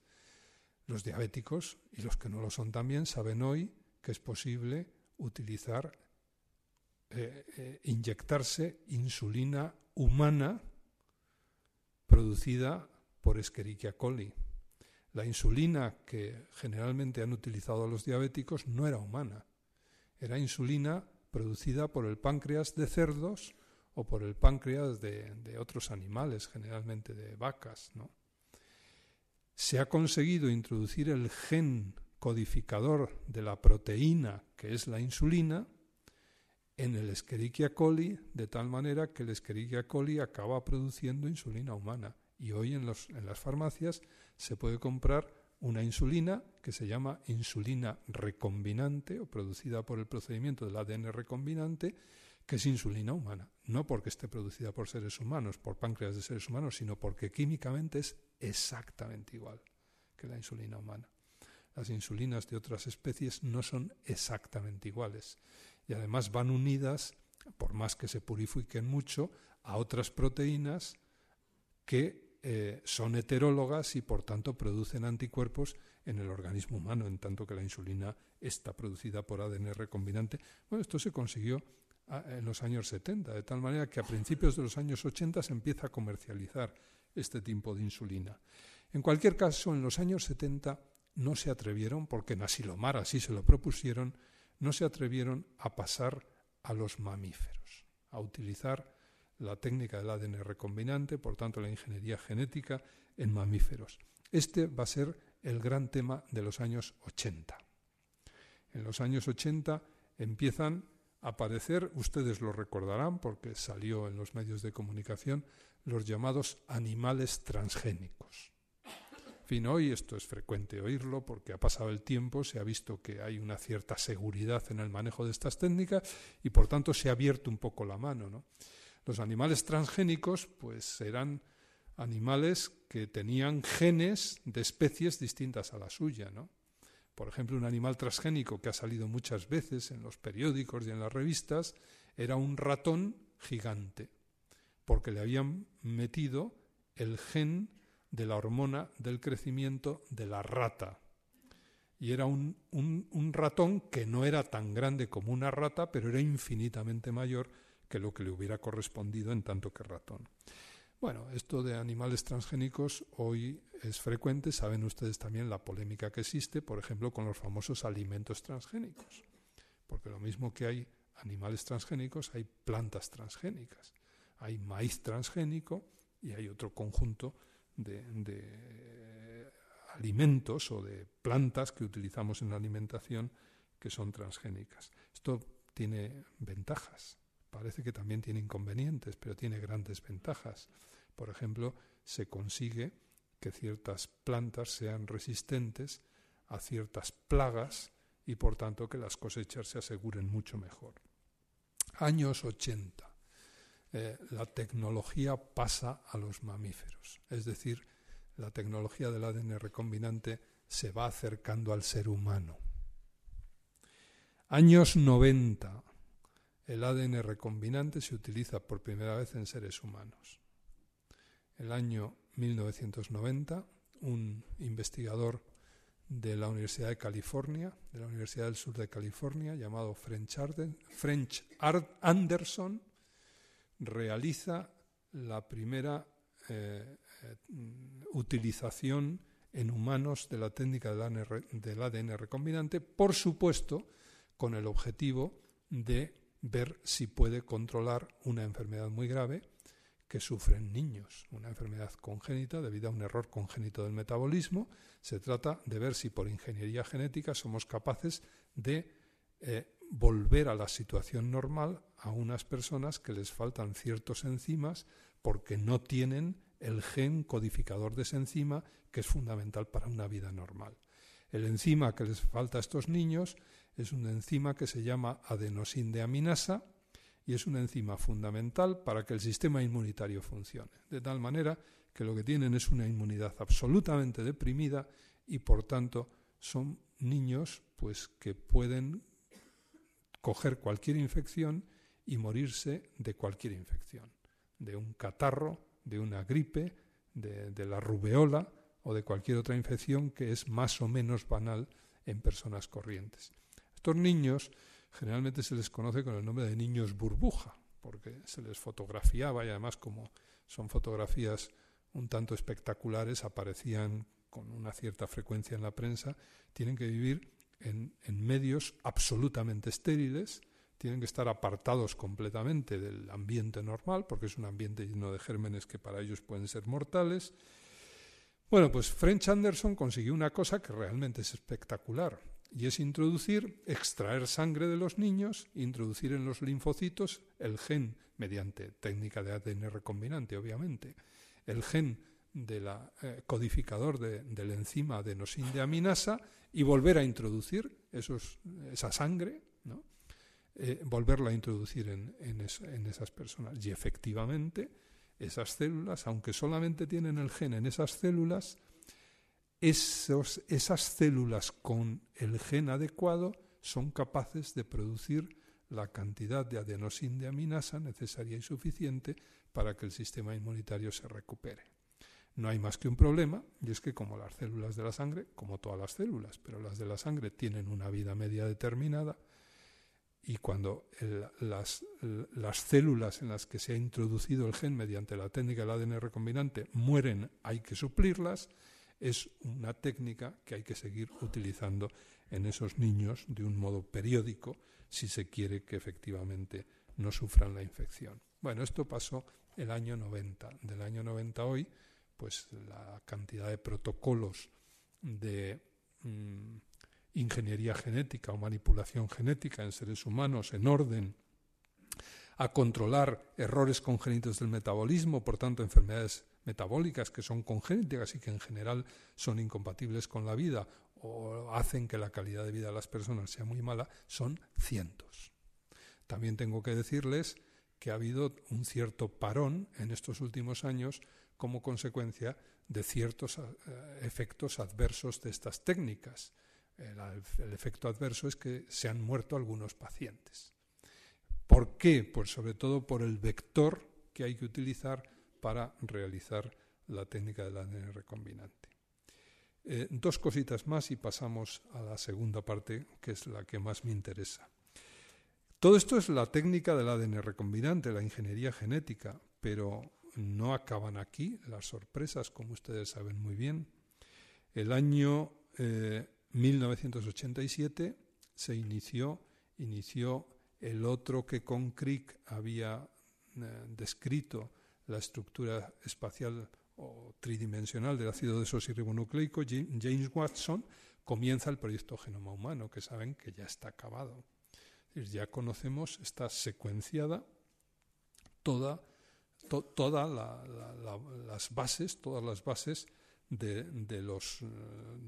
Los diabéticos y los que no lo son también saben hoy que es posible utilizar, eh, eh, inyectarse insulina humana producida por Escherichia coli. La insulina que generalmente han utilizado los diabéticos no era humana, era insulina producida por el páncreas de cerdos o por el páncreas de, de otros animales, generalmente de vacas. ¿no? Se ha conseguido introducir el gen codificador de la proteína que es la insulina en el Escherichia coli, de tal manera que el Escherichia coli acaba produciendo insulina humana. Y hoy en, en las farmacias se puede comprar una insulina que se llama insulina recombinante o producida por el procedimiento del ADN recombinante, que es insulina humana. No porque esté producida por seres humanos, por páncreas de seres humanos, sino porque químicamente es exactamente igual que la insulina humana las insulinas de otras especies no son exactamente iguales y además van unidas, por más que se purifiquen mucho, a otras proteínas que eh, son heterólogas y por tanto producen anticuerpos en el organismo humano, en tanto que la insulina está producida por ADN recombinante. Bueno, esto se consiguió ah, en los años 70, de tal manera que a principios de los años 80 se empieza a comercializar este tipo de insulina. En cualquier caso, en los años 70 no se atrevieron, porque en Asilomar así se lo propusieron, no se atrevieron a pasar a los mamíferos, a utilizar la técnica del ADN recombinante, por tanto la ingeniería genética en mamíferos. Este va a ser el gran tema de los años 80. En los años 80 empiezan a aparecer, ustedes lo recordarán porque salió en los medios de comunicación, los llamados animales transgénicos hoy esto es frecuente oírlo porque ha pasado el tiempo, se ha visto que hay una cierta seguridad en el manejo de estas técnicas y por tanto se ha abierto un poco la mano. Los animales transgénicos pues eran animales que tenían genes de especies distintas a la suya. ¿no? Por ejemplo, un animal transgénico que ha salido muchas veces en los periódicos y en las revistas era un ratón gigante, porque le habían metido el gen de la hormona del crecimiento de la rata. Y era un, ratón que no era tan grande como una rata, pero era infinitamente mayor que lo que le hubiera correspondido en tanto que ratón. Bueno, esto de animales transgénicos hoy es frecuente, saben ustedes también la polémica que existe, por ejemplo, con los famosos alimentos transgénicos. Porque lo mismo que hay animales transgénicos, hay plantas transgénicas. Hay maíz transgénico y hay otro conjunto de, alimentos o de plantas que utilizamos en la alimentación que son transgénicas. Esto tiene ventajas. Parece que también tiene inconvenientes, pero tiene grandes ventajas. Por ejemplo, se consigue que ciertas plantas sean resistentes a ciertas plagas y por tanto que las cosechas se aseguren mucho mejor. Años 80. Eh, la tecnología pasa a los mamíferos. Es decir, la tecnología del ADN recombinante se va acercando al ser humano. Años 90. El ADN recombinante se utiliza por primera vez en seres humanos. El año 1990, un investigador de la Universidad de California, de la Universidad del Sur de California, llamado French, French Anderson, realiza la primera eh, eh, utilización en humanos de la técnica del ADN recombinante, por supuesto, con el objetivo de ver si puede controlar una enfermedad muy grave que sufren niños, una enfermedad congénita debido a un error congénito del metabolismo. Se trata de ver si por ingeniería genética somos capaces de eh, volver a la situación normal a unas personas que les faltan ciertos enzimas porque no tienen el gen codificador de esa enzima que es fundamental para una vida normal. El enzima que les falta a estos niños es una enzima que se llama aminosa y es una enzima fundamental para que el sistema inmunitario funcione. De tal manera que lo que tienen es una inmunidad absolutamente deprimida y por tanto son niños pues que pueden coger cualquier infección y morirse de cualquier infección, de un catarro, de una gripe, de, la rubeola o de cualquier otra infección que es más o menos banal en personas corrientes. Estos niños generalmente se les conoce con el nombre de niños burbuja, porque se les fotografiaba y además como son fotografías un tanto espectaculares, aparecían con una cierta frecuencia en la prensa, tienen que vivir en, medios absolutamente estériles, tienen que estar apartados completamente del ambiente normal, porque es un ambiente lleno de gérmenes que para ellos pueden ser mortales. Bueno, pues French Anderson consiguió una cosa que realmente es espectacular y es introducir, extraer sangre de los niños, introducir en los linfocitos el gen, mediante técnica de ADN recombinante, obviamente, el gen del eh, codificador de, del enzima adenosin de aminasa y volver a introducir esa sangre. Eh, volverla a introducir en, esas personas. Y efectivamente, esas células, aunque solamente tienen el gen en esas células, esas células con el gen adecuado son capaces de producir la cantidad de adenosin de aminasa necesaria y suficiente para que el sistema inmunitario se recupere. No hay más que un problema, y es que como las células de la sangre, como todas las células, pero las de la sangre tienen una vida media determinada, y cuando las, las, células en las que se ha introducido el gen mediante la técnica del ADN recombinante mueren, hay que suplirlas, es una técnica que hay que seguir utilizando en esos niños de un modo periódico si se quiere que efectivamente no sufran la infección. Bueno, esto pasó el año 90. Del año 90 hoy, pues la cantidad de protocolos de mm, ingeniería genética o manipulación genética en seres humanos en orden a controlar errores congénitos del metabolismo, por tanto enfermedades metabólicas que son congénitas y que en general son incompatibles con la vida o hacen que la calidad de vida de las personas sea muy mala, son cientos. También tengo que decirles que ha habido un cierto parón en estos últimos años como consecuencia de ciertos eh, efectos adversos de estas técnicas. El, efecto adverso es que se han muerto algunos pacientes. ¿Por qué? Pues sobre todo por el vector que hay que utilizar para realizar la técnica del ADN recombinante. Eh, dos cositas más y pasamos a la segunda parte, que es la que más me interesa. Todo esto es la técnica del ADN recombinante, la ingeniería genética, pero no acaban aquí las sorpresas, como ustedes saben muy bien. El año 1987 eh, se inició, inició el otro que con Crick había eh, descrito la estructura espacial o tridimensional del ácido desoxirribonucleico, James Watson comienza el proyecto Genoma Humano, que saben que ya está acabado. Ya conocemos, está secuenciada toda, las bases, todas las bases de, de, los,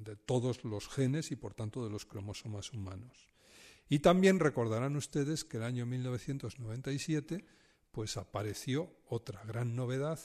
de todos los genes y por tanto de los cromosomas humanos. Y también recordarán ustedes que el año 1997 pues apareció otra gran novedad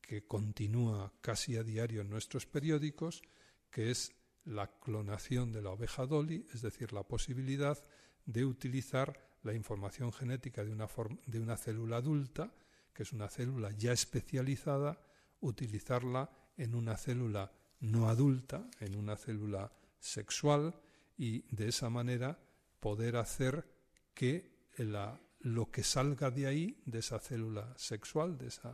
que continúa casi a diario en nuestros periódicos, que es la clonación de la oveja Dolly, es decir, la posibilidad de utilizar la información genética de una, de una célula adulta, que es una célula ya especializada, utilizarla en una célula no adulta, en una célula sexual, y de esa manera poder hacer que lo que salga de ahí, de esa célula sexual, de, esa,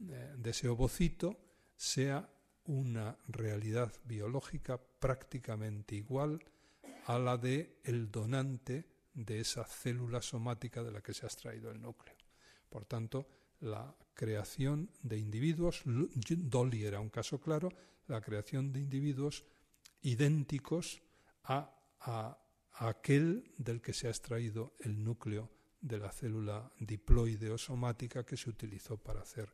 eh, de ese ovocito, sea una realidad biológica prácticamente igual a la de el donante de esa célula somática de la que se ha extraído el núcleo. Por tanto, la creación de individuos, Dolly era un caso claro, la creación de individuos idénticos a, a, aquel del que se ha extraído el núcleo de la célula diploide o somática que se utilizó para hacer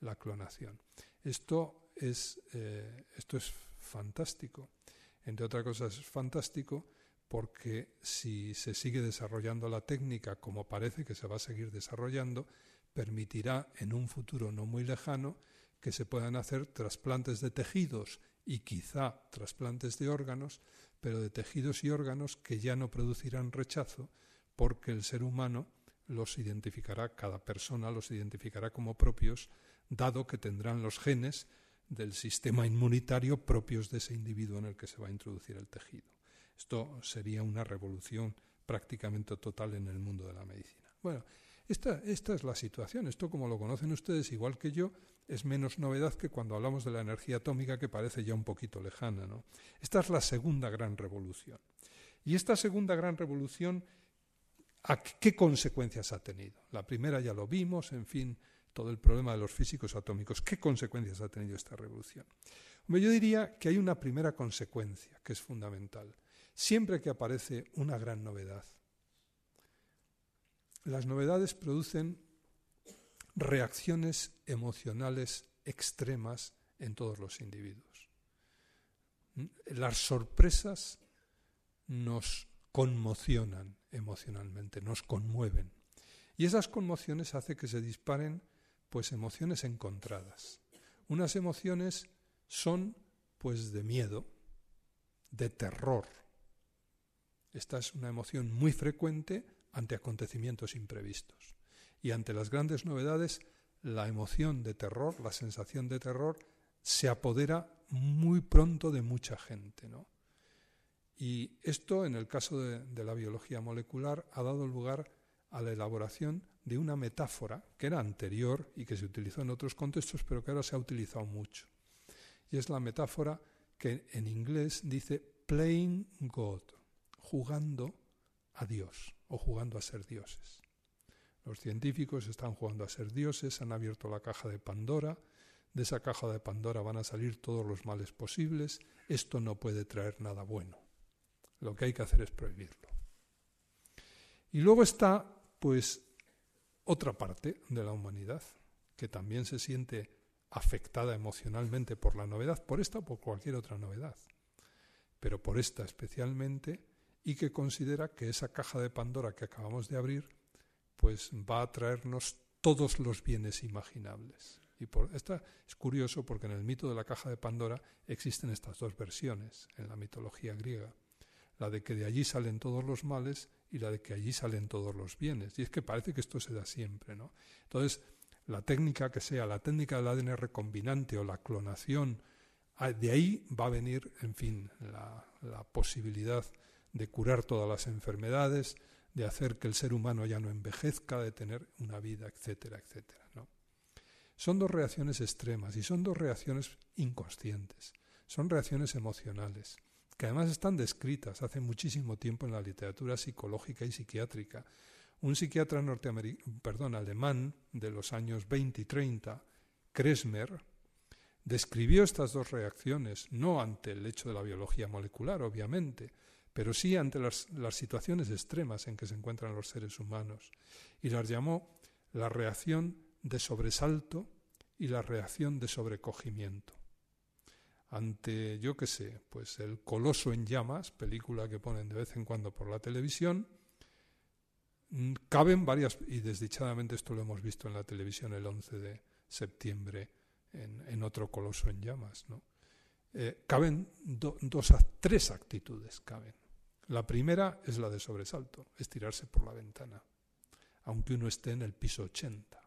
la clonación. Esto es, eh, esto es fantástico. Entre otras cosas, es fantástico porque si se sigue desarrollando la técnica como parece que se va a seguir desarrollando, permitirá en un futuro no muy lejano que se puedan hacer trasplantes de tejidos y quizá trasplantes de órganos, pero de tejidos y órganos que ya no producirán rechazo porque el ser humano los identificará, cada persona los identificará como propios, dado que tendrán los genes del sistema inmunitario propios de ese individuo en el que se va a introducir el tejido. Esto sería una revolución prácticamente total en el mundo de la medicina. Bueno, esta, esta es la situación. Esto, como lo conocen ustedes, igual que yo, es menos novedad que cuando hablamos de la energía atómica, que parece ya un poquito lejana. ¿no? Esta es la segunda gran revolución. Y esta segunda gran revolución, qué consecuencias ha tenido? La primera ya lo vimos, en fin, todo el problema de los físicos atómicos. ¿Qué consecuencias ha tenido esta revolución? yo diría que hay una primera consecuencia que es fundamental. Siempre que aparece una gran novedad, las novedades producen reacciones emocionales extremas en todos los individuos. Las sorpresas nos conmocionan emocionalmente, nos conmueven. Y esas conmociones hacen que se disparen pues emociones encontradas. Unas emociones son pues de miedo, de terror. Esta es una emoción muy frecuente ante acontecimientos imprevistos. Y ante las grandes novedades, la emoción de terror, la sensación de terror, se apodera muy pronto de mucha gente. ¿no? Y esto, en el caso de, de la biología molecular, ha dado lugar a la elaboración de una metáfora que era anterior y que se utilizó en otros contextos, pero que ahora se ha utilizado mucho. Y es la metáfora que en inglés dice playing God, jugando a Dios o jugando a ser dioses. Los científicos están jugando a ser dioses, han abierto la caja de Pandora, de esa caja de Pandora van a salir todos los males posibles, esto no puede traer nada bueno. Lo que hay que hacer es prohibirlo. Y luego está, pues, otra parte de la humanidad, que también se siente afectada emocionalmente por la novedad, por esta o por cualquier otra novedad, pero por esta especialmente, y que considera que esa caja de Pandora que acabamos de abrir pues va a traernos todos los bienes imaginables. Y por, esta es curioso porque en el mito de la caja de Pandora existen estas dos versiones en la mitología griega, la de que de allí salen todos los males y la de que allí salen todos los bienes. Y es que parece que esto se da siempre, ¿no? Entonces, la técnica que sea, la técnica del ADN recombinante o la clonación, ah, de ahí va a venir, en fin, la, posibilidad de curar todas las enfermedades, de hacer que el ser humano ya no envejezca, de tener una vida, etcétera, etcétera. ¿no? Son dos reacciones extremas y son dos reacciones inconscientes, son reacciones emocionales, que además están descritas hace muchísimo tiempo en la literatura psicológica y psiquiátrica. Un psiquiatra perdón, alemán de los años 20 y 30, Kresmer, describió estas dos reacciones, no ante el hecho de la biología molecular, obviamente, pero sí ante las, situaciones extremas en que se encuentran los seres humanos, y las llamó la reacción de sobresalto y la reacción de sobrecogimiento. Ante, yo qué sé, pues el Coloso en llamas, película que ponen de vez en cuando por la televisión, mm, caben varias, y desdichadamente esto lo hemos visto en la televisión el 11 de septiembre en, otro Coloso en llamas, ¿no? Eh, caben dos a tres actitudes, caben. La primera es la de sobresalto, es tirarse por la ventana, aunque uno esté en el piso 80.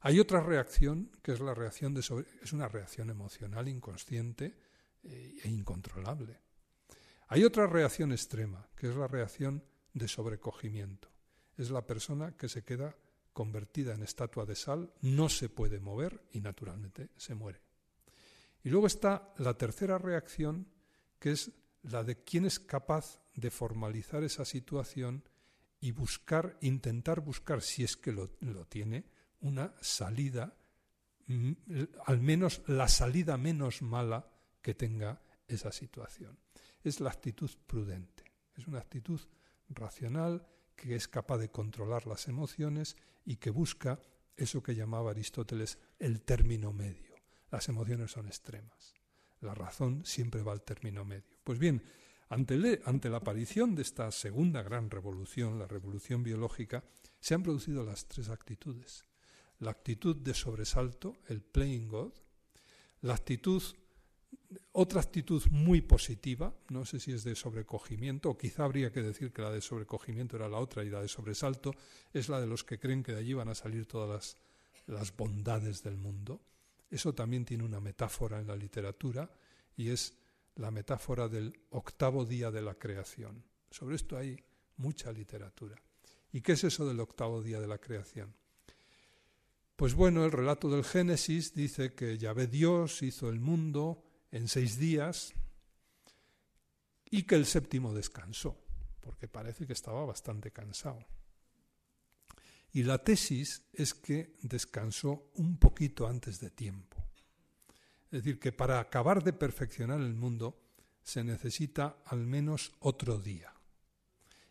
Hay otra reacción que es la reacción de es una reacción emocional inconsciente eh, e incontrolable. Hay otra reacción extrema, que es la reacción de sobrecogimiento. Es la persona que se queda convertida en estatua de sal, no se puede mover y naturalmente se muere. Y luego está la tercera reacción, que es la de quién es capaz de formalizar esa situación y buscar, intentar buscar, si es que lo, tiene, una salida, mm, al menos la salida menos mala que tenga esa situación. Es la actitud prudente, es una actitud racional que es capaz de controlar las emociones y que busca eso que llamaba Aristóteles el término medio. Las emociones son extremas. La razón siempre va al término medio. Pues bien, ante, la aparición de esta segunda gran revolución, la revolución biológica, se han producido las tres actitudes. La actitud de sobresalto, el playing God, la actitud, otra actitud muy positiva, no sé si es de sobrecogimiento, o quizá habría que decir que la de sobrecogimiento era la otra y la de sobresalto es la de los que creen que de allí van a salir todas las bondades del mundo. Eso también tiene una metáfora en la literatura y es la metáfora del octavo día de la creación. Sobre esto hay mucha literatura. ¿Y qué es eso del octavo día de la creación? Pues bueno, el relato del Génesis dice que Yahvé Dios hizo el mundo en seis días y que el séptimo descansó, porque parece que estaba bastante cansado. Y la tesis es que descansó un poquito antes de tiempo. Es decir, que para acabar de perfeccionar el mundo se necesita al menos otro día.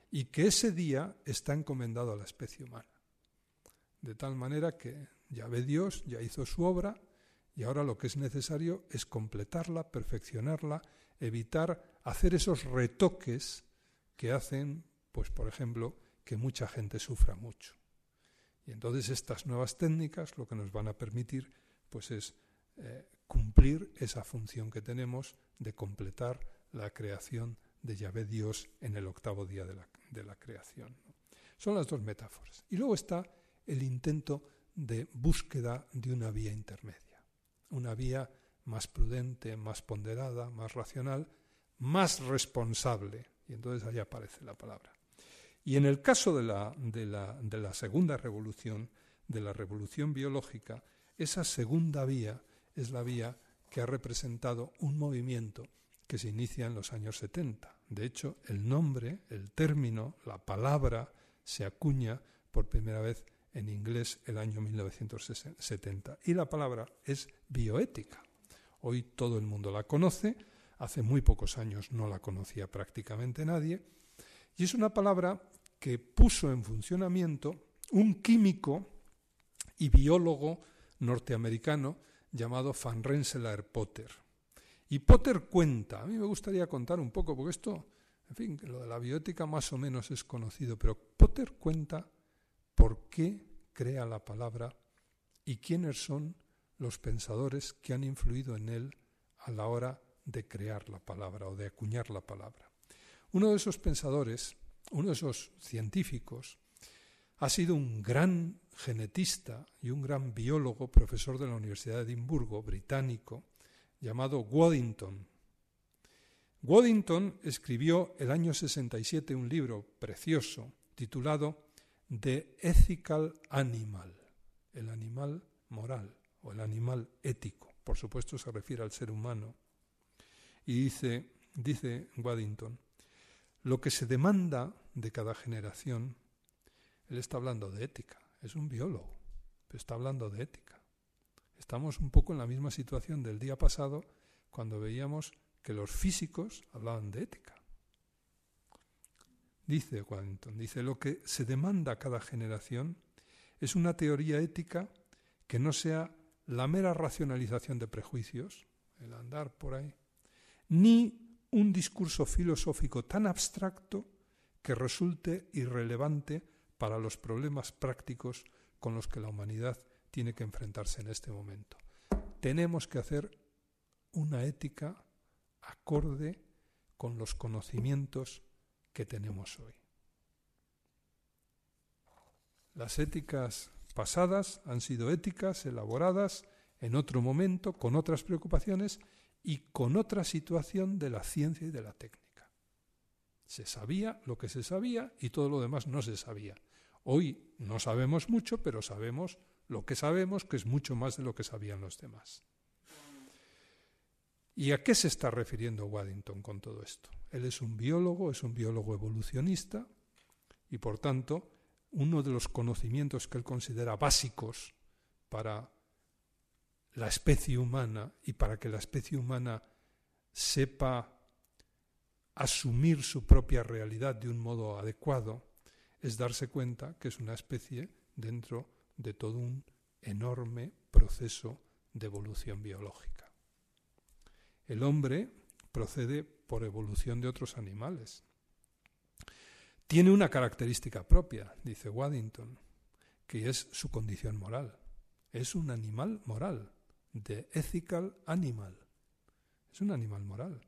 Y que ese día está encomendado a la especie humana. De tal manera que ya ve Dios, ya hizo su obra, y ahora lo que es necesario es completarla, perfeccionarla, evitar hacer esos retoques que hacen, pues por ejemplo, que mucha gente sufra mucho. Y entonces estas nuevas técnicas lo que nos van a permitir pues es eh, cumplir esa función que tenemos de completar la creación de Yahvé Dios en el octavo día de la, creación. Son las dos metáforas. Y luego está el intento de búsqueda de una vía intermedia, una vía más prudente, más ponderada, más racional, más responsable. Y entonces ahí aparece la palabra. Y en el caso de la, de la segunda revolución, de la revolución biológica, esa segunda vía es la vía que ha representado un movimiento que se inicia en los años 70. De hecho, el nombre, el término, la palabra se acuña por primera vez en inglés el año 1970. Y la palabra es bioética. Hoy todo el mundo la conoce, hace muy pocos años no la conocía prácticamente nadie, y es una palabra que puso en funcionamiento un químico y biólogo norteamericano llamado Van Rensselaer Potter. Y Potter cuenta, a mí me gustaría contar un poco, porque esto, en fin, lo de la bioética más o menos es conocido, pero Potter cuenta por qué crea la palabra y quiénes son los pensadores que han influido en él a la hora de crear la palabra o de acuñar la palabra. Uno de esos pensadores, uno de esos científicos, ha sido un gran genetista y un gran biólogo, profesor de la Universidad de Edimburgo, británico, llamado Waddington. Waddington escribió el año 67 un libro precioso titulado The Ethical Animal, el animal moral o el animal ético. Por supuesto se refiere al ser humano. Y dice, dice Waddington, lo que se demanda de cada generación él está hablando de ética, es un biólogo, pero está hablando de ética. Estamos un poco en la misma situación del día pasado cuando veíamos que los físicos hablaban de ética. Dice Waddington, dice, lo que se demanda a cada generación es una teoría ética que no sea la mera racionalización de prejuicios, el andar por ahí, ni un discurso filosófico tan abstracto que resulte irrelevante para los problemas prácticos con los que la humanidad tiene que enfrentarse en este momento. Tenemos que hacer una ética acorde con los conocimientos que tenemos hoy. Las éticas pasadas han sido éticas elaboradas en otro momento, con otras preocupaciones y con otra situación de la ciencia y de la técnica. Se sabía lo que se sabía y todo lo demás no se sabía. Hoy no sabemos mucho, pero sabemos lo que sabemos, que es mucho más de lo que sabían los demás. ¿Y a qué se está refiriendo Waddington con todo esto? Él es un biólogo, es un biólogo evolucionista y por tanto uno de los conocimientos que él considera básicos para la especie humana y para que la especie humana sepa asumir su propia realidad de un modo adecuado, es darse cuenta que es una especie dentro de todo un enorme proceso de evolución biológica. El hombre procede por evolución de otros animales. Tiene una característica propia, dice Waddington, que es su condición moral. Es un animal moral, de ethical animal. Es un animal moral.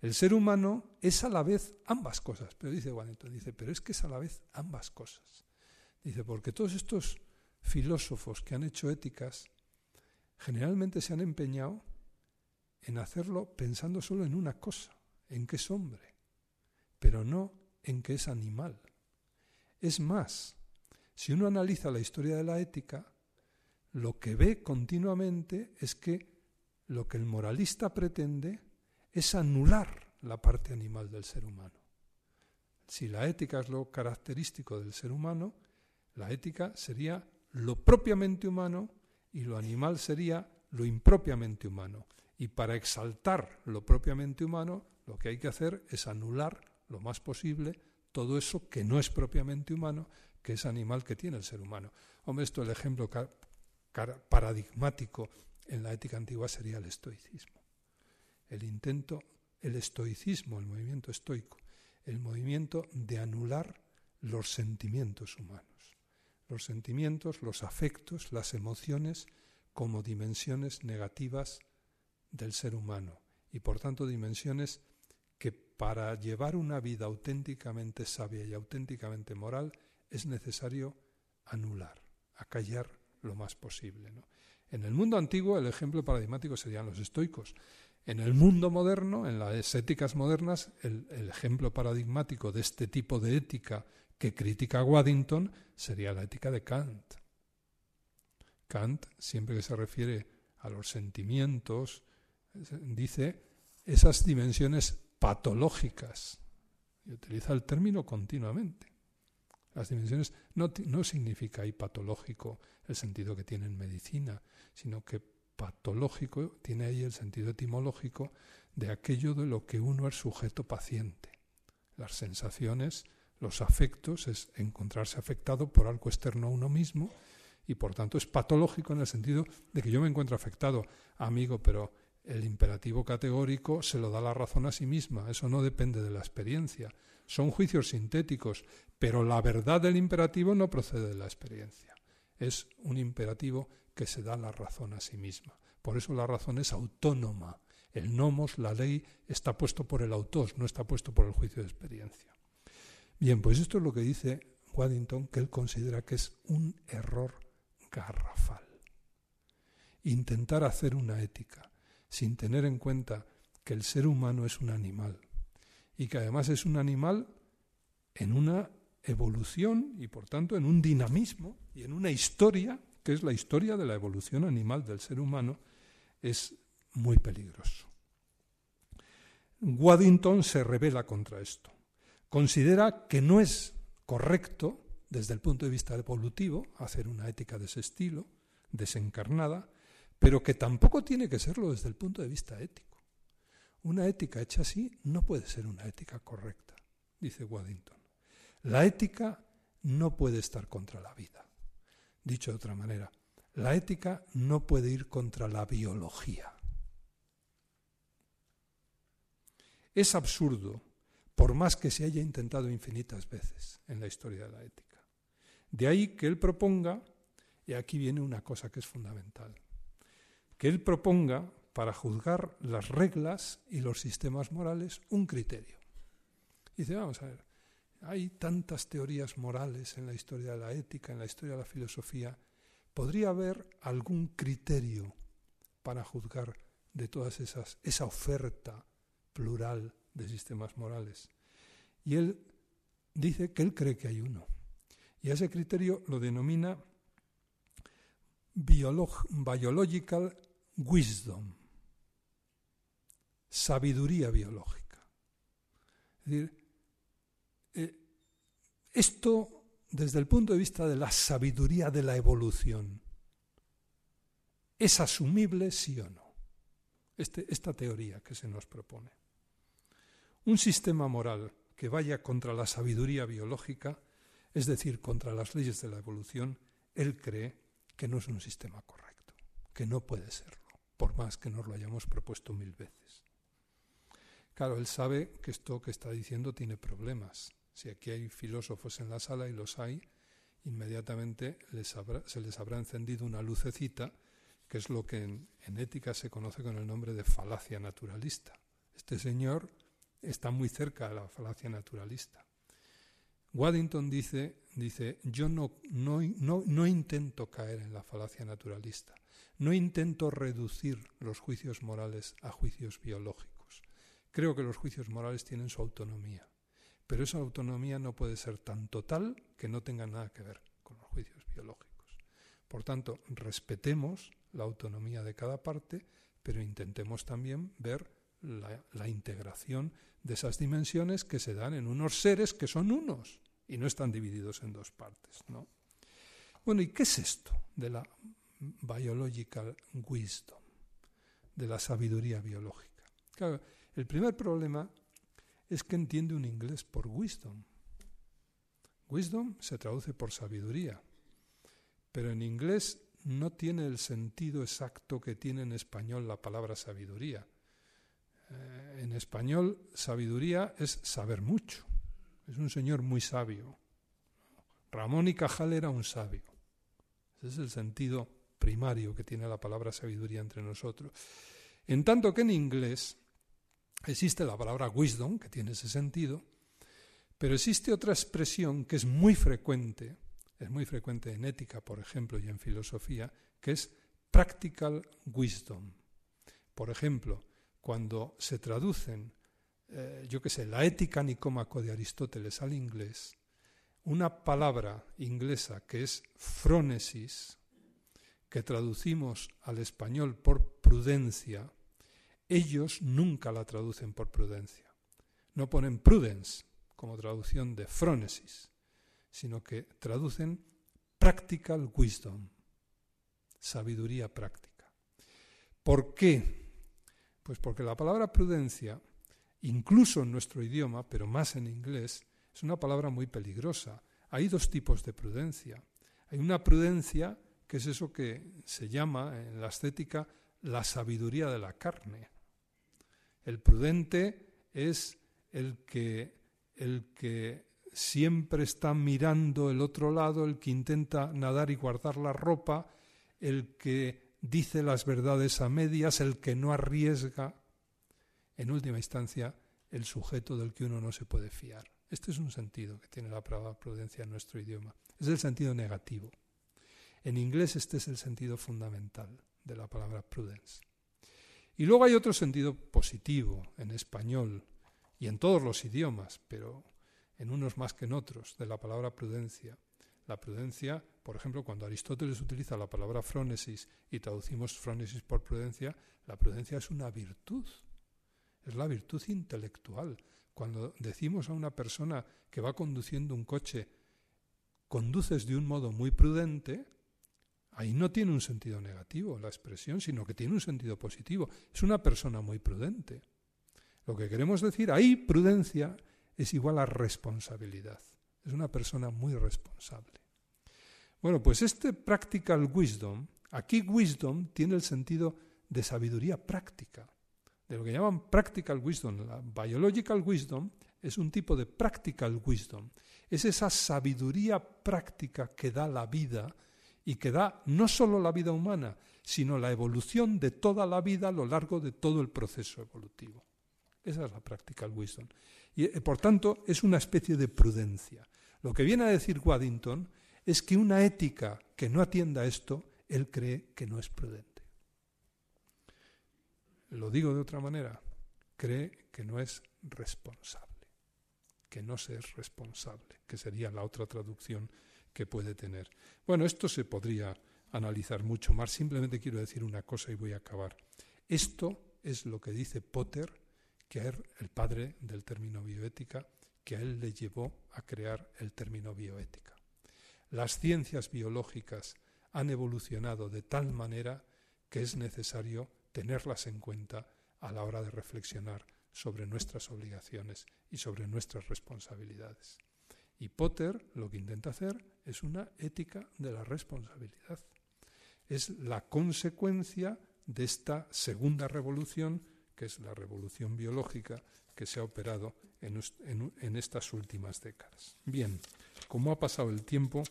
El ser humano es a la vez ambas cosas, pero dice Waddington, dice, pero es que es a la vez ambas cosas. Dice, porque todos estos filósofos que han hecho éticas generalmente se han empeñado en hacerlo pensando solo en una cosa, en que es hombre, pero no en que es animal. Es más, si uno analiza la historia de la ética, lo que ve continuamente es que lo que el moralista pretende es anular la parte animal del ser humano. Si la ética es lo característico del ser humano, la ética sería lo propiamente humano y lo animal sería lo impropiamente humano. Y para exaltar lo propiamente humano, lo que hay que hacer es anular lo más posible todo eso que no es propiamente humano, que es animal que tiene el ser humano. Hombre, esto el ejemplo paradigmático en la ética antigua sería el estoicismo. El intento, el estoicismo, el movimiento estoico, el movimiento de anular los sentimientos humanos. Los sentimientos, los afectos, las emociones como dimensiones negativas del ser humano y por tanto dimensiones que para llevar una vida auténticamente sabia y auténticamente moral es necesario anular, acallar lo más posible. En el mundo antiguo el ejemplo paradigmático serían los estoicos. En el mundo moderno, en las éticas modernas, el, ejemplo paradigmático de este tipo de ética que critica Waddington sería la ética de Kant. Kant, siempre que se refiere a los sentimientos, dice esas dimensiones patológicas. Y utiliza el término continuamente. Las dimensiones no, no significa ahí patológico el sentido que tiene en medicina, sino que patológico tiene ahí el sentido etimológico de aquello de lo que uno es sujeto paciente. Las sensaciones, los afectos, es encontrarse afectado por algo externo a uno mismo y por tanto es patológico en el sentido de que yo me encuentro afectado, amigo, pero el imperativo categórico se lo da la razón a sí misma, eso no depende de la experiencia. Son juicios sintéticos, pero la verdad del imperativo no procede de la experiencia. Es un imperativo que se da la razón a sí misma. Por eso la razón es autónoma. El nomos, la ley, está puesto por el autor, no está puesto por el juicio de experiencia. Bien, pues esto es lo que dice Waddington, que él considera que es un error garrafal. Intentar hacer una ética sin tener en cuenta que el ser humano es un animal y que además es un animal en una evolución y por tanto en un dinamismo y en una historia que es la historia de la evolución animal del ser humano, es muy peligroso. Waddington se revela contra esto. Considera que no es correcto desde el punto de vista evolutivo, hacer una ética de ese estilo, desencarnada, pero que tampoco tiene que serlo desde el punto de vista ético. Una ética hecha así no puede ser una ética correcta, dice Waddington. La ética no puede estar contra la vida. Dicho de otra manera, la ética no puede ir contra la biología. Es absurdo, por más que se haya intentado infinitas veces en la historia de la ética. De ahí que él proponga, y aquí viene una cosa que es fundamental, que él proponga para juzgar las reglas y los sistemas morales un criterio. dice, vamos a ver, hay tantas teorías morales en la historia de la ética, en la historia de la filosofía, ¿podría haber algún criterio para juzgar de todas esas, esa oferta plural de sistemas morales? Y él dice que él cree que hay uno. Y ese criterio lo denomina biological wisdom. sabiduría biológica. Es decir, eh, esto desde el punto de vista de la sabiduría de la evolución, ¿es asumible sí o no? Este, esta teoría que se nos propone. Un sistema moral que vaya contra la sabiduría biológica, es decir, contra las leyes de la evolución, él cree que no es un sistema correcto, que no puede serlo, por más que nos lo hayamos propuesto mil veces. Claro, él sabe que esto que está diciendo tiene problemas. Si aquí hay filósofos en la sala y los hay, inmediatamente se les habrá encendido una lucecita, que es lo que en, ética se conoce con el nombre de falacia naturalista. Este señor está muy cerca de la falacia naturalista. Waddington dice, dice yo no, no, no, intento caer en la falacia naturalista, no intento reducir los juicios morales a juicios biológicos. Creo que los juicios morales tienen su autonomía, pero esa autonomía no puede ser tan total que no tenga nada que ver con los juicios biológicos. Por tanto, respetemos la autonomía de cada parte, pero intentemos también ver la, integración de esas dimensiones que se dan en unos seres que son unos y no están divididos en dos partes. ¿no? Bueno, ¿y qué es esto de la biological wisdom, de la sabiduría biológica? El primer problema es que entiende un inglés por wisdom. Wisdom se traduce por sabiduría, pero en inglés no tiene el sentido exacto que tiene en español la palabra sabiduría. Eh, en español, sabiduría es saber mucho. Es un señor muy sabio. Ramón y Cajal era un sabio. Ese es el sentido primario que tiene la palabra sabiduría entre nosotros. En tanto que en inglés existe la palabra wisdom, que tiene ese sentido, pero existe otra expresión que es muy frecuente, es muy frecuente en ética, por ejemplo, y en filosofía, que es practical wisdom. Por ejemplo, cuando se traducen, eh, yo qué sé, la ética nicómaco de Aristóteles al inglés, una palabra inglesa que es frónesis, que traducimos al español por prudencia, ellos nunca la traducen por prudencia. No ponen prudence como traducción de frónesis, sino que traducen practical wisdom, sabiduría práctica. ¿Por qué? Pues porque la palabra prudencia, incluso en nuestro idioma, pero más en inglés, es una palabra muy peligrosa. Hay dos tipos de prudencia. Hay una prudencia que es eso que se llama en la estética la sabiduría de la carne. El prudente es el que, el que siempre está mirando el otro lado, el que intenta nadar y guardar la ropa, el que dice las verdades a medias, el que no arriesga, en última instancia, el sujeto del que uno no se puede fiar. Este es un sentido que tiene la palabra prudencia en nuestro idioma. Es el sentido negativo. En inglés este es el sentido fundamental de la palabra prudence. Y luego hay otro sentido positivo en español y en todos los idiomas, pero en unos más que en otros, de la palabra prudencia. La prudencia por ejemplo, cuando Aristóteles utiliza la palabra frónesis y traducimos frónesis por prudencia, la prudencia es una virtud, es la virtud intelectual. Cuando decimos a una persona que va conduciendo un coche, conduces de un modo muy prudente, ahí no tiene un sentido negativo la expresión, sino que tiene un sentido positivo. Es una persona muy prudente. Lo que queremos decir, ahí prudencia es igual a responsabilidad. Es una persona muy responsable. Bueno, pues este practical wisdom, aquí wisdom tiene el sentido de sabiduría práctica, lo que llaman practical wisdom. La biological wisdom es un tipo de practical wisdom. Es esa sabiduría práctica que da la vida y que da no solo la vida humana, sino la evolución de toda la vida a lo largo de todo el proceso evolutivo. Esa es la practical wisdom. Y eh, por tanto es una especie de prudencia. Lo que viene a decir Waddington es que una ética que no atienda esto, él cree que no es prudente. Lo digo de otra manera, cree que no es responsable, que no se es responsable, que sería la otra traducción que puede tener. Bueno, esto se podría analizar mucho más, simplemente quiero decir una cosa y voy a acabar. Esto es lo que dice Potter que él, el padre del término bioética, que a él le llevó a crear el término bioética. Las ciencias biológicas han evolucionado de tal manera que es necesario tenerlas en cuenta a la hora de reflexionar sobre nuestras obligaciones y sobre nuestras responsabilidades. Y Potter lo que intenta hacer es una ética de la responsabilidad. Es la consecuencia de esta segunda revolución, que es la revolución biológica que se ha operado en, estas últimas décadas. Bien, como ha pasado el tiempo,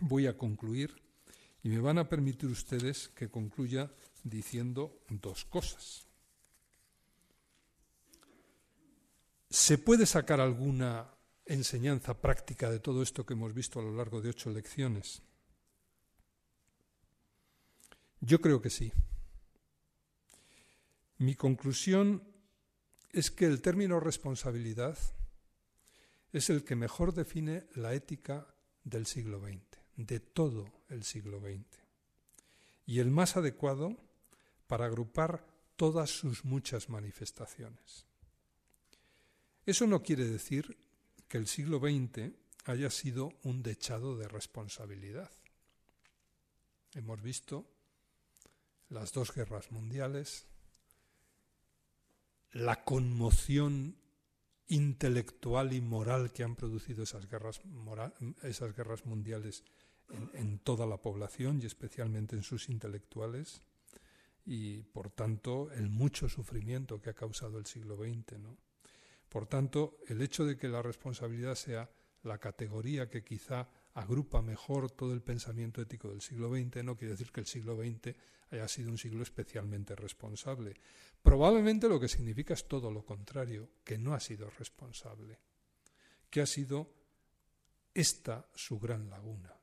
voy a concluir y me van a permitir ustedes que concluya diciendo dos cosas. ¿Se puede sacar alguna enseñanza práctica de todo esto que hemos visto a lo largo de ocho lecciones? Yo creo que sí. Mi conclusión es que el término responsabilidad es el que mejor define la ética del siglo XX, de todo el siglo XX, y el más adecuado para agrupar todas sus muchas manifestaciones. Eso no quiere decir que el siglo XX haya sido un dechado de responsabilidad. Hemos visto las dos guerras mundiales, la conmoción intelectual y moral que han producido esas guerras, esas guerras mundiales en, toda la población y especialmente en sus intelectuales, y por tanto el mucho sufrimiento que ha causado el siglo XX. ¿no? Por tanto, el hecho de que la responsabilidad sea la categoría que quizá agrupa mejor todo el pensamiento ético del siglo XX no quiere decir que el siglo XX haya sido un siglo especialmente responsable. Probablemente lo que significa es todo lo contrario, que no ha sido responsable, que ha sido esta su gran laguna,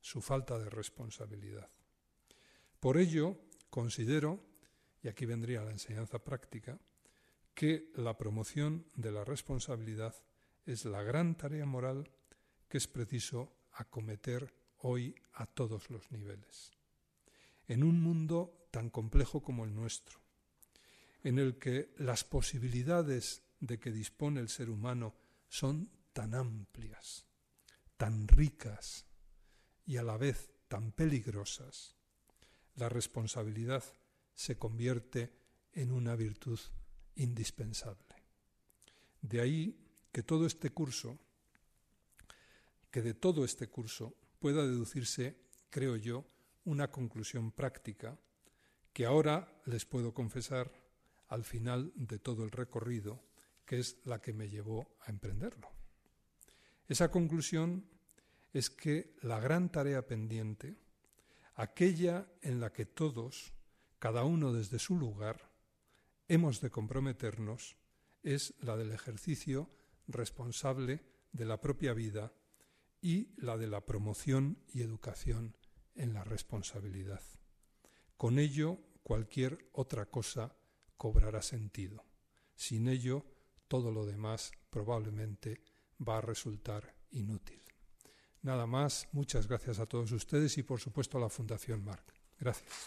su falta de responsabilidad. Por ello, considero, y aquí vendría la enseñanza práctica, que la promoción de la responsabilidad es la gran tarea moral que es preciso acometer hoy a todos los niveles. En un mundo tan complejo como el nuestro, en el que las posibilidades de que dispone el ser humano son tan amplias, tan ricas y a la vez tan peligrosas, la responsabilidad se convierte en una virtud indispensable. De ahí que todo este curso, que de todo este curso pueda deducirse, creo yo, una conclusión práctica que ahora les puedo confesar al final de todo el recorrido, que es la que me llevó a emprenderlo. Esa conclusión es que la gran tarea pendiente, aquella en la que todos, cada uno desde su lugar, hemos de comprometernos, es la del ejercicio responsable de la propia vida y la de la promoción y educación en la responsabilidad. Con ello, cualquier otra cosa cobrará sentido. Sin ello, todo lo demás probablemente va a resultar inútil. Nada más, muchas gracias a todos ustedes y por supuesto a la Fundación Marc. Gracias.